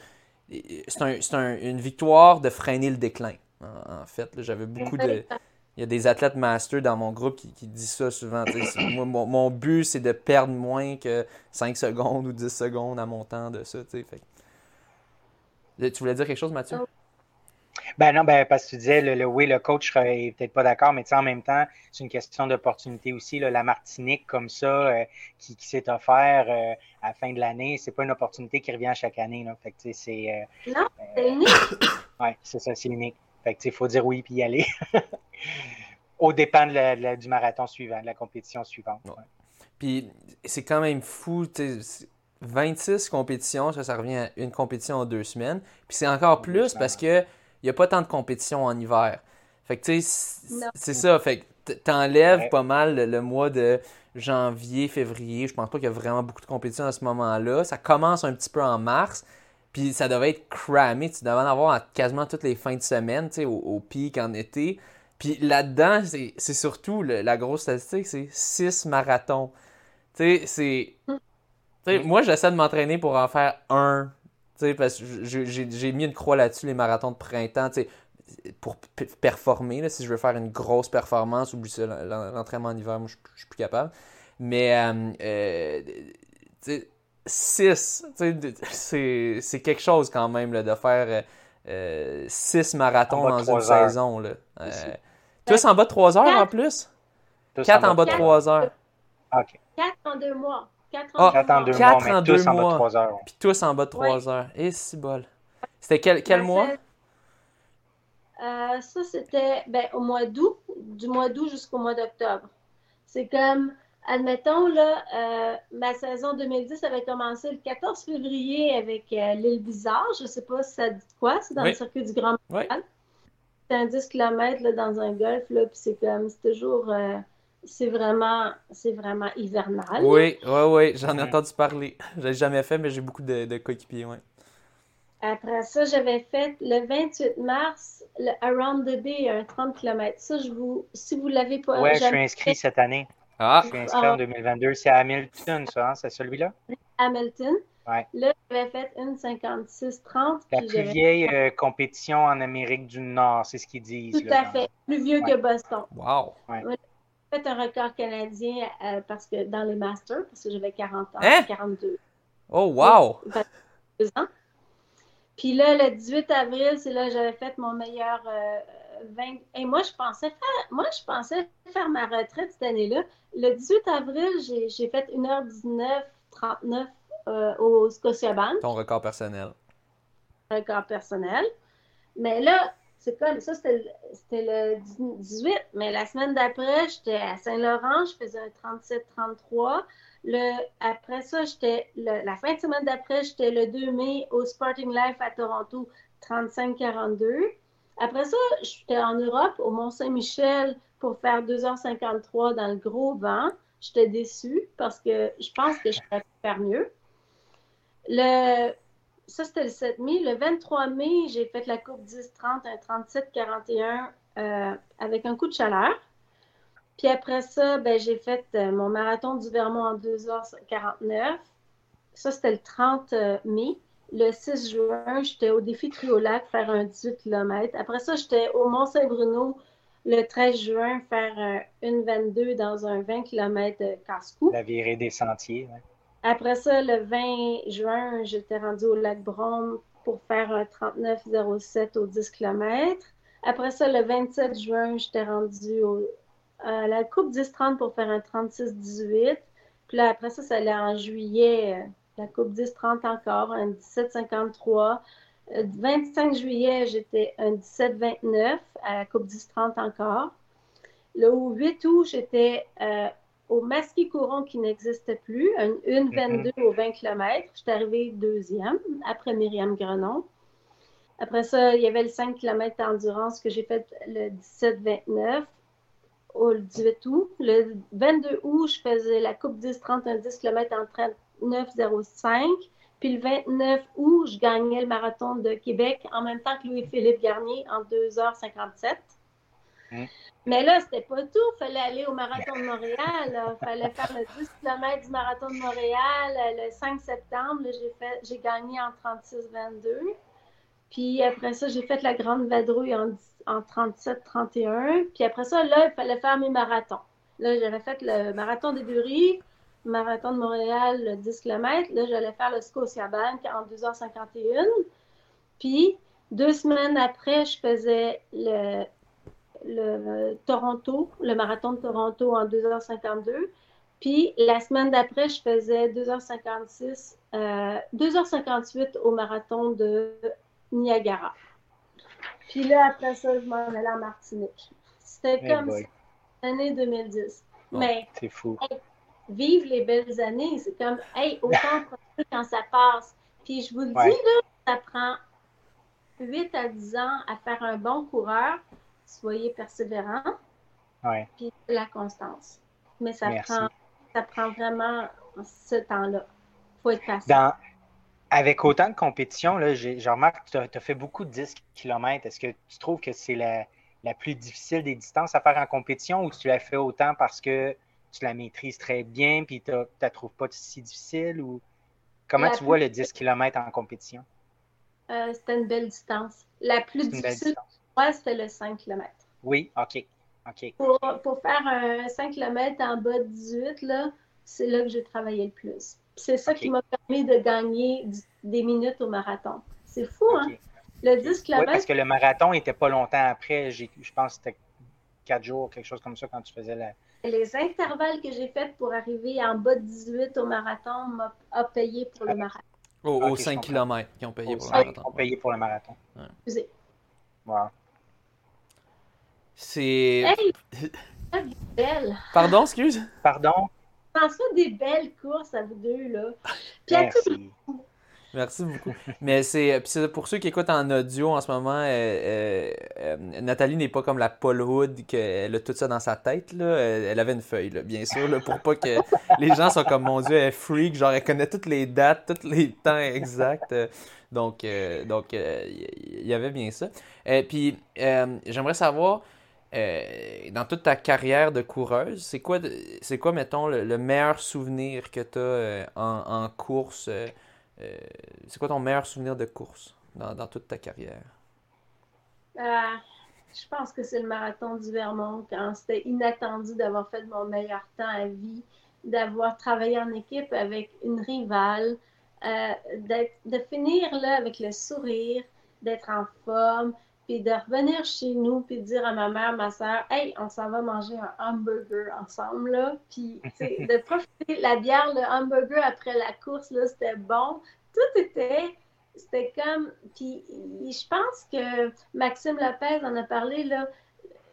C'est une victoire de freiner le déclin. En, fait, j'avais beaucoup de. il y a des athlètes masters dans mon groupe qui, qui disent ça souvent. Moi, mon, but, c'est de perdre moins que 5 secondes ou 10 secondes à mon temps de ça. Fait. Tu voulais dire quelque chose, Mathieu?
Ben non, ben parce que tu disais, le, oui, le coach serait peut-être pas d'accord, mais en même temps, c'est une question d'opportunité aussi. la Martinique comme ça, euh, qui, s'est offert euh, à la fin de l'année, c'est pas une opportunité qui revient chaque année. Là. Fait que, c'est,
euh, non, c'est unique.
oui, c'est ça, c'est unique. Fait que, il faut dire oui puis y aller. Au dépend du marathon suivant, de la compétition suivante.
Puis c'est quand même fou, 26 compétitions, ça, ça revient à une compétition en deux semaines. Puis c'est encore plus parce que il n'y a pas tant de compétitions en hiver. Fait que tu sais, c'est ça. Fait que t'enlèves pas mal le, mois de janvier, février. Je pense pas qu'il y a vraiment beaucoup de compétitions à ce moment-là. Ça commence un petit peu en mars. Puis ça devait être cramé. Tu devais en avoir quasiment toutes les fins de semaine, tu sais, au, pic en été. Puis là-dedans, c'est surtout la grosse statistique, c'est 6 marathons. Tu sais, c'est. Mm. Moi, j'essaie de m'entraîner pour en faire un. Tu sais, parce que j'ai mis une croix là-dessus, les marathons de printemps, tu sais, pour performer. Là, si je veux faire une grosse performance, oublie ça, l'entraînement en hiver, moi, je suis plus capable. Mais, euh, euh, tu sais, 6, c'est quelque chose quand même là, de faire 6 euh, marathons dans une saison. Là. Euh, tous en bas de 3 heures en plus? 4 en bas de 3 heures.
4 en 2 mois. 4
en 2 mois, mais tous en bas de 3 heures.
Puis tous en bas de 3 heures. Et si bol. C'était quel, quel mois?
Euh, ça, c'était ben, au mois d'août, du mois d'août jusqu'au mois d'octobre. C'est comme admettons, là, euh, ma saison 2010 avait commencé le 14 février avec euh, l'île Bizarre. Je ne sais pas si ça dit quoi. C'est dans le circuit du Grand Montréal. C'est un 10 km là, dans un golf. Là, puis c'est comme, c'est toujours. C'est vraiment, c'est vraiment hivernal.
Oui, oui, oui. J'en ai entendu parler. Je l'ai jamais fait, mais j'ai beaucoup de, de coéquipiers, ouais.
Après ça, j'avais fait le 28 mars le Around the Bay, un 30 km. Ça, je vous, si vous l'avez pas.
Oui, je suis inscrit cette année. Ah. Je suis inscrit en 2022. C'est Hamilton, ça, hein? c'est celui-là?
Hamilton. Ouais. Là, j'avais fait une 56-30.
La plus vieille euh, compétition en Amérique du Nord, c'est ce qu'ils disent.
Tout à fait. Plus vieux que Boston.
Wow.
Ouais. J'ai fait un record canadien euh, parce que dans les Masters, parce que j'avais 40 ans, hein? 42.
Oh, wow!
ans. Puis là, le 18 avril, c'est là que j'avais fait mon meilleur euh, et moi, je pensais faire, moi, je pensais faire ma retraite cette année-là. Le 18 avril, j'ai fait 1h19, 39 euh, au Scotiabank.
Ton record personnel.
Record personnel. Mais là, c'est quoi? Ça, c'était le 18. Mais la semaine d'après, j'étais à Saint-Laurent, je faisais un 37-33. Après ça, j'étais la fin de semaine d'après, j'étais le 2 mai au Sporting Life à Toronto, 35-42. Après ça, j'étais en Europe, au Mont-Saint-Michel, pour faire 2h53 dans le gros vent. J'étais déçue parce que je pense que je pourrais faire mieux. Le... Ça, c'était le 7 mai. Le 23 mai, j'ai fait la coupe 10-30, un 37-41 euh, avec un coup de chaleur. Puis après ça, ben, j'ai fait euh, mon marathon du Vermont en 2h49. Ça, c'était le 30 euh, mai. Le 6 juin, j'étais au défi Triolac faire un 18 km. Après ça, j'étais au Mont-Saint-Bruno le 13 juin faire une 22 dans un 20 km casse-cou.
La virée des sentiers.
Après ça, le 20 juin, j'étais rendu au lac Brome pour faire un 39,07 au 10 km. Après ça, le 27 juin, j'étais rendu à la Coupe 10-30 pour faire un 36-18. Puis là, après ça, ça allait en juillet euh, la Coupe 10-30 encore, un 17-53. 25 euh, juillet, j'étais un 17-29 à la Coupe 10-30 encore. Le 8 août, j'étais euh, au Masquis Couron qui n'existe plus, une 22 mm-hmm. au 20 km. J'étais arrivée deuxième après Myriam Grenon. Après ça, il y avait le 5 km d'endurance que j'ai fait le 17-29 au 18 août. Le 22 août, je faisais la Coupe 10-30, un 10 km en 30 9,05. Puis le 29 août, je gagnais le marathon de Québec en même temps que Louis-Philippe Garnier en 2h57. Hein? Mais là, c'était pas tout. Il fallait aller au marathon de Montréal. Il fallait faire le 10 km du marathon de Montréal le 5 septembre. J'ai, fait, j'ai gagné en 36-22. Puis après ça, j'ai fait la grande vadrouille en, en 37-31. Puis après ça, là, il fallait faire mes marathons. Là, j'avais fait le marathon des Buries, le marathon de Montréal, le 10 km. Là, j'allais faire le Scotiabank en 2h51. Puis, deux semaines après, je faisais le, le Toronto, le marathon de Toronto en 2h52. Puis, la semaine d'après, je faisais 2h56, 2h58 au marathon de Niagara. Puis là, après ça, je m'en allais en Martinique. C'était comme l'année 2010.
Bon,
Mais
C'est fou.
vivre les belles années, c'est comme, hey, autant quand ça passe. Puis je vous le
Ouais.
dis, là, ça prend 8 à 10 ans à faire un bon coureur. Soyez persévérant,
Ouais.
puis la constance. Mais ça
Merci.
prend, ça prend vraiment ce temps-là. faut être patient.
Dans, avec autant de là, j'ai, je remarque que tu as, fait beaucoup de 10 km. Est-ce que tu trouves que c'est la, la plus difficile des distances à faire en compétition ou tu l'as fait autant parce que tu la maîtrises très bien puis tu ne la trouves pas si difficile? ou Comment
La
tu
plus-
vois le 10 km en compétition?
Euh, c'était une belle distance. La plus difficile
distance.
C'était le 5 km.
Oui, OK. OK.
Pour, pour faire un 5 km en bas de 18, là, c'est là que j'ai travaillé le plus. C'est ça qui m'a permis de gagner des minutes au marathon. C'est fou, hein? Le 10
Oui,
km,
parce que le marathon n'était pas longtemps après. J'ai- Je pense que c'était 4 jours, quelque chose comme ça, quand tu faisais la.
les intervalles que j'ai faits pour arriver en bas de 18 au marathon m'a a payé pour le marathon.
Au-
Ok,
aux
je
5
comprends.
km qui ont payé pour le marathon.
qu'on payait pour le marathon. Wow.
C'est.
Hey! Belle!
Pardon, excuse?
Pardon?
Pensez des belles courses à vous deux, là. Puis à tous
Merci.
Merci beaucoup. Mais c'est puis c'est pour ceux qui écoutent en audio en ce moment, euh, euh, euh, Nathalie n'est pas comme la Paul Hood qu'elle a tout ça dans sa tête là. Elle, avait une feuille là, bien sûr là, pour pas que les gens soient comme mon Dieu, elle est freak, genre elle connaît toutes les dates, tous les temps exacts. Euh, Donc euh, donc euh, il y, avait bien ça. Et puis euh, j'aimerais savoir euh, dans toute ta carrière de coureuse, c'est quoi, c'est quoi, mettons, le, le meilleur souvenir que tu as en, en course? euh, euh, c'est quoi ton meilleur souvenir de course dans, dans toute ta carrière?
Je pense que c'est le marathon du Vermont quand c'était inattendu d'avoir fait mon meilleur temps à vie, d'avoir travaillé en équipe avec une rivale, euh, de finir là avec le sourire, d'être en forme, puis de revenir chez nous, puis de dire à ma mère, ma soeur, hey, on s'en va manger un hamburger ensemble, là. Puis, de profiter la bière, le hamburger après la course, là, c'était bon. Tout était c'était comme. Puis je pense que Maxime Lopez en a parlé, là,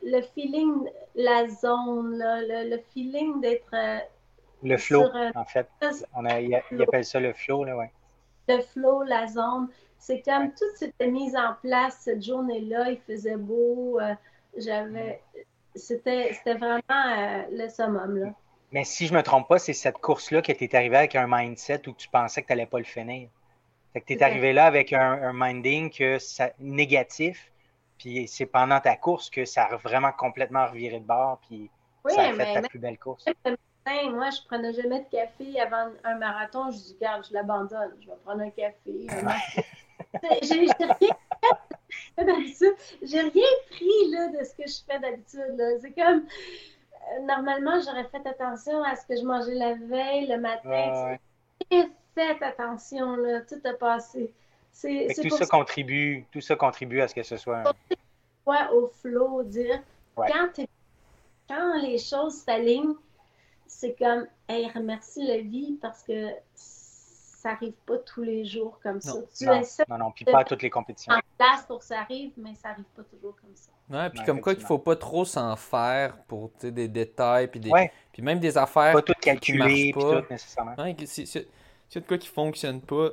le feeling, la zone, là, le, le feeling d'être. euh,
Le flow,
Sur, euh,
en fait. On a, il, il appelle ça le flow, là, ouais.
le flow, la zone. C'est comme tout s'était mis en place cette journée-là. Il faisait beau. euh, J'avais. C'était c'était vraiment euh, le summum, là.
Mais si je me trompe pas, c'est cette course-là que tu es arrivé avec un mindset où tu pensais que tu n'allais pas le finir. Fait que tu es
Ouais.
arrivé là avec un, un minding que ça, négatif, puis c'est pendant ta course que ça a vraiment complètement reviré de bord, puis
Oui,
ça a fait ta plus belle course.
matin, moi, je prenais jamais de café avant un marathon. Je dis, regarde, je l'abandonne. Je vais prendre un café. un café. J'ai rien d'habitude. J'ai rien pris là, de ce que je fais d'habitude. C'est comme, euh, normalement, j'aurais fait attention à ce que je mangeais la veille, le matin.
Ouais.
J'ai fait attention, là. Tout a passé. C'est
tout ça
ça
contribue, tout ça contribue à ce que ce soit un-
au flow, dire,
Ouais.
quand, quand les choses s'alignent, c'est comme, hey, remercie la vie parce que ça arrive pas tous les jours comme ça.
Non.
Tu
Non,
essaies
non, non, puis pas à toutes les compétitions.
en place pour que ça arrive, mais ça arrive pas toujours comme ça.
Ouais, puis comme quoi qu'il faut pas trop s'en faire pour des détails, puis, des,
Ouais.
puis même des affaires
Pas tout calculé, puis
pas.
tout nécessairement.
Ouais, si, si, s'il y a de quoi qui fonctionne pas,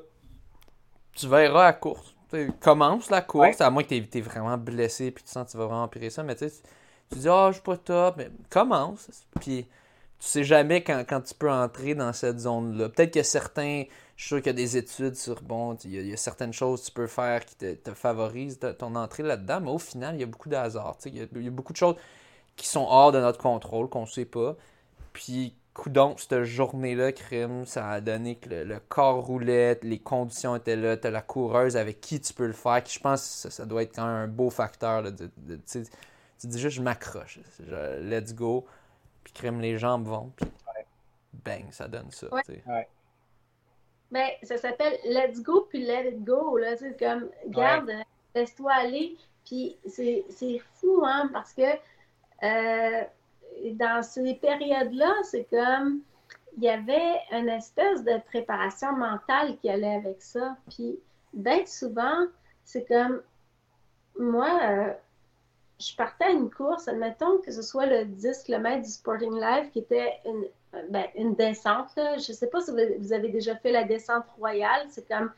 tu verras à la course. Commence la course,
Ouais.
à moins que tu es vraiment blessé puis tu sens que tu vas vraiment empirer ça, mais tu sais, tu dis ah je suis pas top, mais commence. Puis tu sais jamais quand, quand tu peux entrer dans cette zone-là. Peut-être que certains, je suis sûr qu'il y a des études sur bon, il y, a- il y a certaines choses que tu peux faire qui te, te favorisent ton entrée là-dedans, mais au final, il y a beaucoup de hasard. tu sais, Il y, a, il y a beaucoup de choses qui sont hors de notre contrôle, qu'on ne sait pas. Puis coudon, cette journée-là, crime, ça a donné que le, corps roulait, les conditions étaient là, t'as la coureuse avec qui tu peux le faire, je pense que ça, doit être quand même un beau facteur. de, tu dis juste, je m'accroche, let's go, puis crime, les jambes vont, puis bang, ça donne ça.
Ouais. Ben, ça s'appelle Let's Go puis Let It Go. Là, c'est comme, garde, laisse-toi aller. Puis c'est fou, hein, parce que euh, dans ces périodes-là, c'est comme il y avait une espèce de préparation mentale qui allait avec ça. Puis bien souvent, c'est comme moi, euh, je partais à une course, admettons que ce soit le 10 km du Sporting Life qui était une, ben, une descente. Je ne sais pas si vous avez déjà fait la descente royale. C'est comme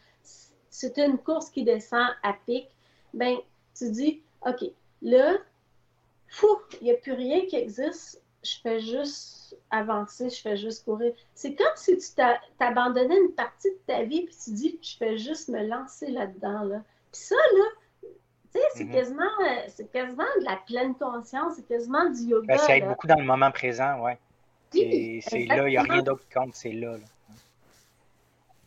c'est une course qui descend à pic. Ben, tu dis, OK, là, il n'y a plus rien qui existe je fais juste avancer, je fais juste courir. C'est comme si tu t'abandonnais une partie de ta vie puis tu dis, je fais juste me lancer là-dedans. Là. Puis ça, là, tu sais, c'est mm-hmm. quasiment, quasiment de la pleine conscience, c'est quasiment du yoga.
Ben, ça aide beaucoup dans le moment présent, ouais. C'est là, il n'y a rien d'autre qui compte, c'est là.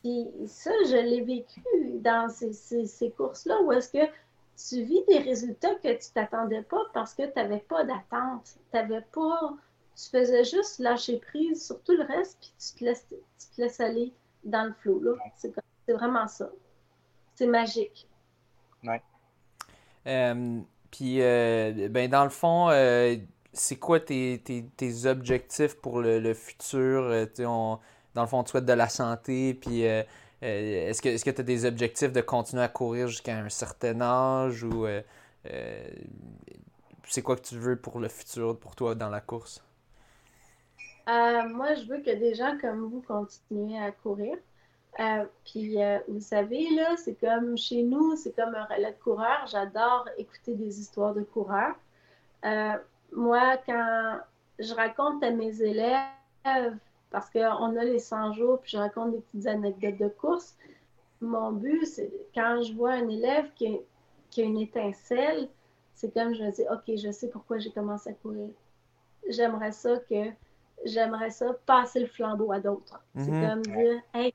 Puis ça, je l'ai vécu dans ces, ces courses-là où est-ce que tu vis des résultats que tu t'attendais pas parce que tu n'avais pas d'attente. Tu pas. Tu faisais juste lâcher prise sur tout le reste, puis tu te laisses, tu te laisses aller dans le flot. C'est, vraiment ça. C'est magique.
Ouais.
Euh, puis, euh, ben, dans le fond, euh, c'est quoi tes, tes, objectifs pour le, futur? On, dans le fond, tu souhaites de la santé, puis euh, est-ce que tu as des objectifs de continuer à courir jusqu'à un certain âge ou euh, euh, c'est quoi que tu veux pour le futur, pour toi, dans la course?
moi, je veux que des gens comme vous continuent à courir. puis, vous savez, là, c'est comme chez nous, c'est comme un relais de coureurs. J'adore écouter des histoires de coureurs. Moi, quand je raconte à mes élèves parce qu'on a les 100 jours, puis je raconte des petites anecdotes de course. Mon but, c'est quand je vois un élève qui a, une étincelle, c'est comme je me dis, OK, je sais pourquoi j'ai commencé à courir. J'aimerais ça que j'aimerais ça passer le flambeau à d'autres. C'est mhm. comme dire, hey,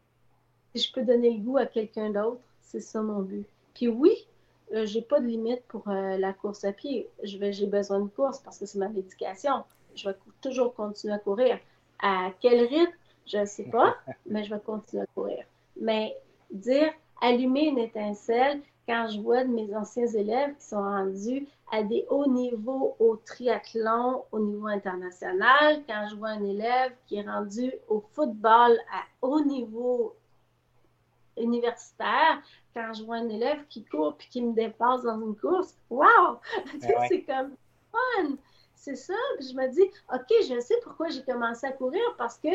si je peux donner le goût à quelqu'un d'autre, c'est ça mon but. Puis oui, euh, j'ai pas de limite pour euh, la course à pied. J'ai besoin de course parce que c'est ma médication. Je vais toujours continuer à courir. À quel rythme, je ne sais pas, mais je vais continuer à courir. Mais dire allumer une étincelle quand je vois de mes anciens élèves qui sont rendus à des hauts niveaux au triathlon au niveau international, quand je vois un élève qui est rendu au football à haut niveau universitaire, quand je vois un élève qui court puis qui me dépasse dans une course, wow! Ben c'est comme fun! c'est ça. je me dis, OK, je sais pourquoi j'ai commencé à courir parce que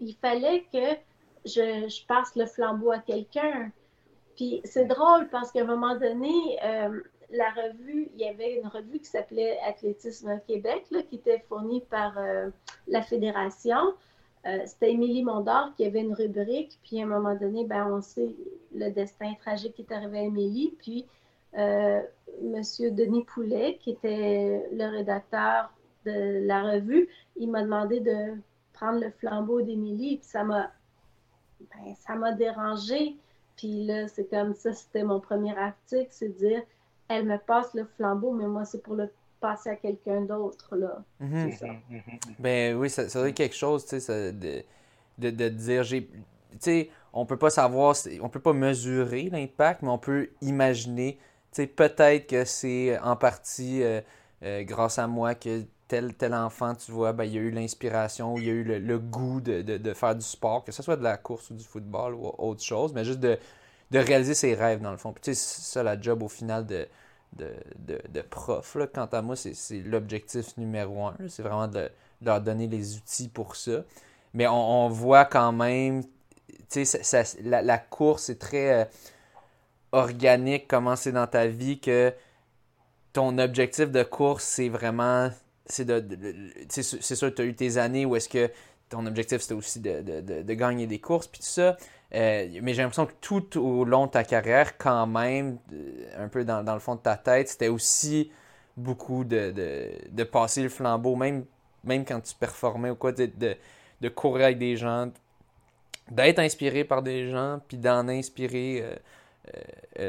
il fallait que je, passe le flambeau à quelqu'un. Puis c'est drôle parce qu'à un moment donné, euh, la revue, il y avait une revue qui s'appelait Athlétisme Québec, qui était fournie par euh, la fédération. Euh, c'était Émilie Mondor qui avait une rubrique. Puis à un moment donné, ben, on sait le destin tragique qui est arrivé à Émilie. Puis euh, Monsieur Denis Poulet, qui était le rédacteur de la revue, il m'a demandé de prendre le flambeau d'Émilie, puis ça m'a ben, ça m'a dérangé. Puis là, c'est comme ça, c'était mon premier article, c'est dire elle me passe le flambeau, mais moi, c'est pour le passer à quelqu'un d'autre, là.
Mhm. ça. Ben oui, ça, ça quelque chose, tu sais, de, de, de, dire, j'ai, tu sais, on peut pas savoir, on peut pas mesurer l'impact, mais on peut imaginer peut-être que c'est en partie euh, euh, grâce à moi que tel, tel enfant, tu vois, ben, il y a eu l'inspiration, il y a eu le, goût de, faire du sport, que ce soit de la course ou du football ou autre chose, mais juste de, réaliser ses rêves, dans le fond. Puis, tu sais, c'est ça la job au final de, de, prof. Là. Quant à moi, c'est l'objectif numéro un. C'est vraiment de, leur donner les outils pour ça. Mais on, voit quand même, tu sais, la, course est très. Euh, organique, comment c'est dans ta vie, que ton objectif de course, c'est vraiment. C'est de, c'est tu as eu tes années où est-ce que ton objectif, c'était aussi de, gagner des courses, puis tout ça. Euh, mais j'ai l'impression que tout au long de ta carrière, quand même, euh, un peu dans, le fond de ta tête, c'était aussi beaucoup de, passer le flambeau, même, même quand tu performais ou quoi, de, de courir avec des gens, d'être inspiré par des gens, puis d'en inspirer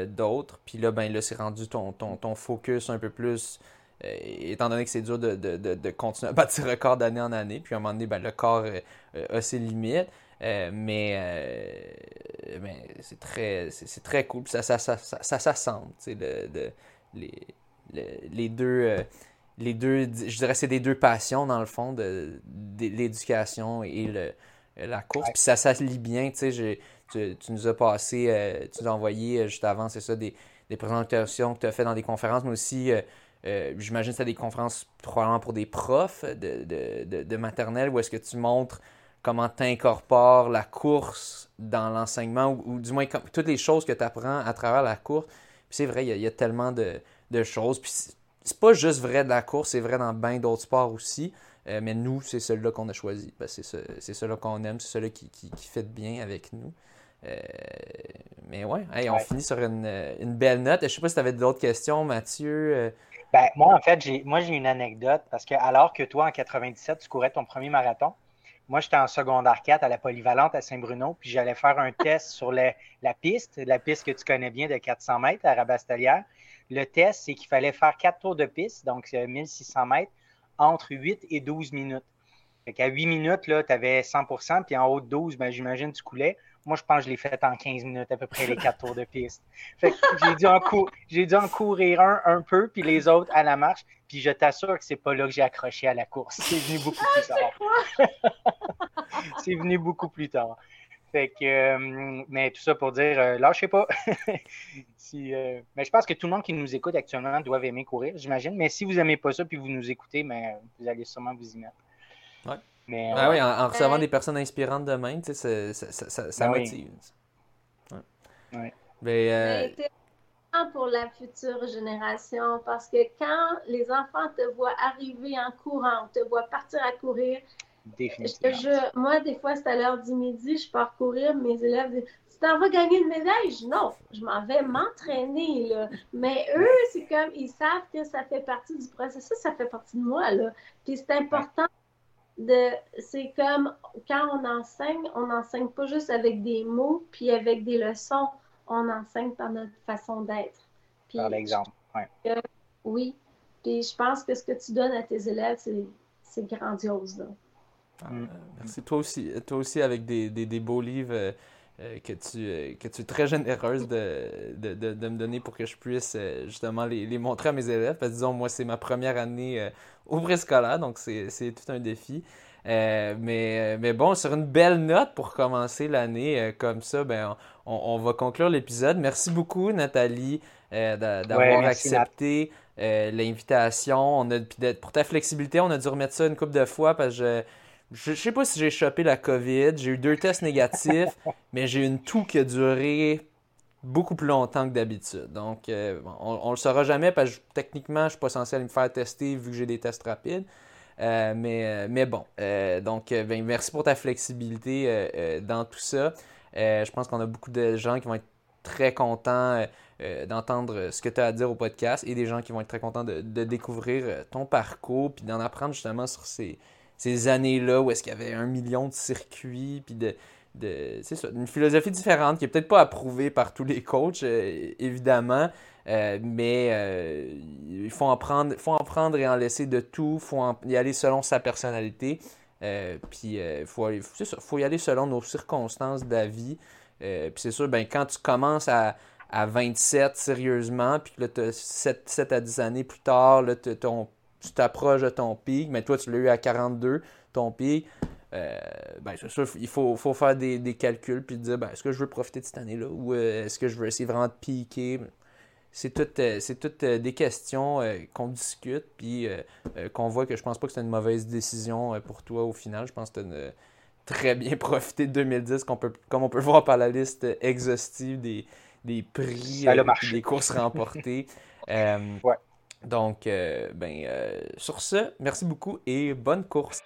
d'autres. Puis là, ben là, c'est rendu ton, ton, ton, focus un peu plus, étant donné que c'est dur de, de, de, continuer à battre ses records d'année en année. Puis à un moment donné, ben, le corps a ses limites. Euh, mais, euh, mais c'est très, c'est, très cool. ça, ça, ça, ça, s'assemble. Le, les, les, deux, euh, les deux, je dirais c'est des deux passions dans le fond, de, l'éducation et le, la course. Puis ça, ça lit bien. Tu, tu, nous as passé, tu nous as envoyé juste avant, c'est ça, des, des présentations que tu as fait dans des conférences, mais aussi. j'imagine que c'est des conférences probablement pour des profs de, de, de, de maternelle où est-ce que tu montres comment tu incorpores la course dans l'enseignement ou, du moins toutes les choses que tu apprends à travers la course. c'est vrai, il y, a tellement de, choses. Puis c'est pas juste vrai de la course, c'est vrai dans bien d'autres sports aussi. Euh, mais nous, c'est celui-là qu'on a choisi. Ben, c'est ce, celui-là qu'on aime, c'est celui qui, qui, fait bien avec nous. Euh, mais ouais, on finit sur une, belle note. Je sais pas si tu avais d'autres questions, Mathieu. Euh.
Ben, moi, en fait, j'ai, moi, j'ai une anecdote parce que alors que toi, en 97, tu courais ton premier marathon, moi, j'étais en secondaire 4 à la polyvalente à Saint-Bruno, puis j'allais faire un test sur la piste, la piste que tu connais bien de 400 mètres à Rabastelière. Le test, c'est qu'il fallait faire quatre tours de piste, donc 1600 mètres, entre 8 et 12 minutes. Fait qu'à 8 minutes, tu avais 100% puis en haut de 12, ben, j'imagine tu coulais. Moi, je pense que je l'ai fait en 15 minutes, à peu près les quatre tours de piste. Fait que j'ai dû, en dû en courir un un peu, puis les autres à la marche. Puis je t'assure que c'est pas là que j'ai accroché à la course. C'est venu beaucoup plus tard. c'est venu beaucoup plus tard. Fait que, euh, mais tout ça pour dire, euh, lâchez pas. si, euh, mais je pense que tout le monde qui nous écoute actuellement doit aimer courir, j'imagine. Mais si vous n'aimez pas ça puis vous nous écoutez, mais vous allez sûrement vous y mettre.
Ouais. Mais, ah oui, en, recevant des personnes inspirantes de même, ça, ça, ça, ça ben motive.
Oui. Ouais. Ben, pour la future génération parce que quand les enfants te voient arriver en courant, te voient partir à courir, je, moi, des fois, c'est à l'heure du midi, je pars courir, mes élèves disent Tu t'en vas gagner une médaille Non, je m'en vais m'entraîner. Mais eux, c'est comme ils savent que ça fait partie du processus, ça fait partie de moi. Là. Puis c'est important de. C'est comme quand on enseigne, on n'enseigne pas juste avec des mots puis avec des leçons on enseigne par notre façon d'être.
Par l'exemple, oui.
oui. Puis je pense que ce que tu donnes à tes élèves, c'est grandiose. Là.
Ah, mm. merci. Toi aussi, toi aussi avec des, beaux livres euh, euh, que, tu, euh, que tu es très généreuse de, de, me donner pour que je puisse justement les, montrer à mes élèves. Parce que disons, moi, c'est ma première année au préscolaire, donc c'est tout un défi. mais, mais bon, sur une belle note pour commencer l'année comme ça, ben, on, va conclure l'épisode. Merci beaucoup, Nathalie, euh, d'avoir accepté euh, l'invitation. On a, pour ta flexibilité, on a dû remettre ça une couple de fois parce que je, ne sais pas si j'ai chopé la COVID. J'ai eu deux tests négatifs, mais j'ai eu une toux qui a duré beaucoup plus longtemps que d'habitude. Donc, euh, on, ne le saura jamais parce que techniquement, je suis pas censé aller me faire tester vu que j'ai des tests rapides. mais, mais bon, donc ben, merci pour ta flexibilité dans tout ça. Euh, je pense qu'on a beaucoup de gens qui vont être très contents euh, euh, d'entendre ce que tu as à dire au podcast et des gens qui vont être très contents de, découvrir ton parcours puis d'en apprendre justement sur ces, ces années-là où est-ce qu'il y avait un million de circuits puis de, de c'est ça, une philosophie différente qui est peut-être pas approuvée par tous les coachs, évidemment, mais il faut en, prendre, et en laisser de tout, il faut y aller selon sa personnalité. Euh, puis euh, faut, faut y aller selon nos circonstances d'avis. Euh, puis c'est sûr, ben, quand tu commences à, à 27 sérieusement, puis là, tu 7, 7, à 10 années plus tard, là, ton, tu t'approches de ton pic, mais toi, tu l'as eu à 42, ton pic. ben, c'est sûr, il faut, faut faire des, des, calculs puis dire ben, est-ce que je veux profiter de cette année-là ou est-ce que je veux essayer vraiment de piquer? C'est toutes euh, c'est toutes euh, des questions euh, qu'on discute, puis qu'on voit que je pense pas que c'est une mauvaise décision pour toi au final. Je pense que tu as très bien profité de 2010, peut, comme on peut voir par la liste exhaustive des, des prix, des courses remportées. Donc, ben, sur ce, merci beaucoup et bonne course.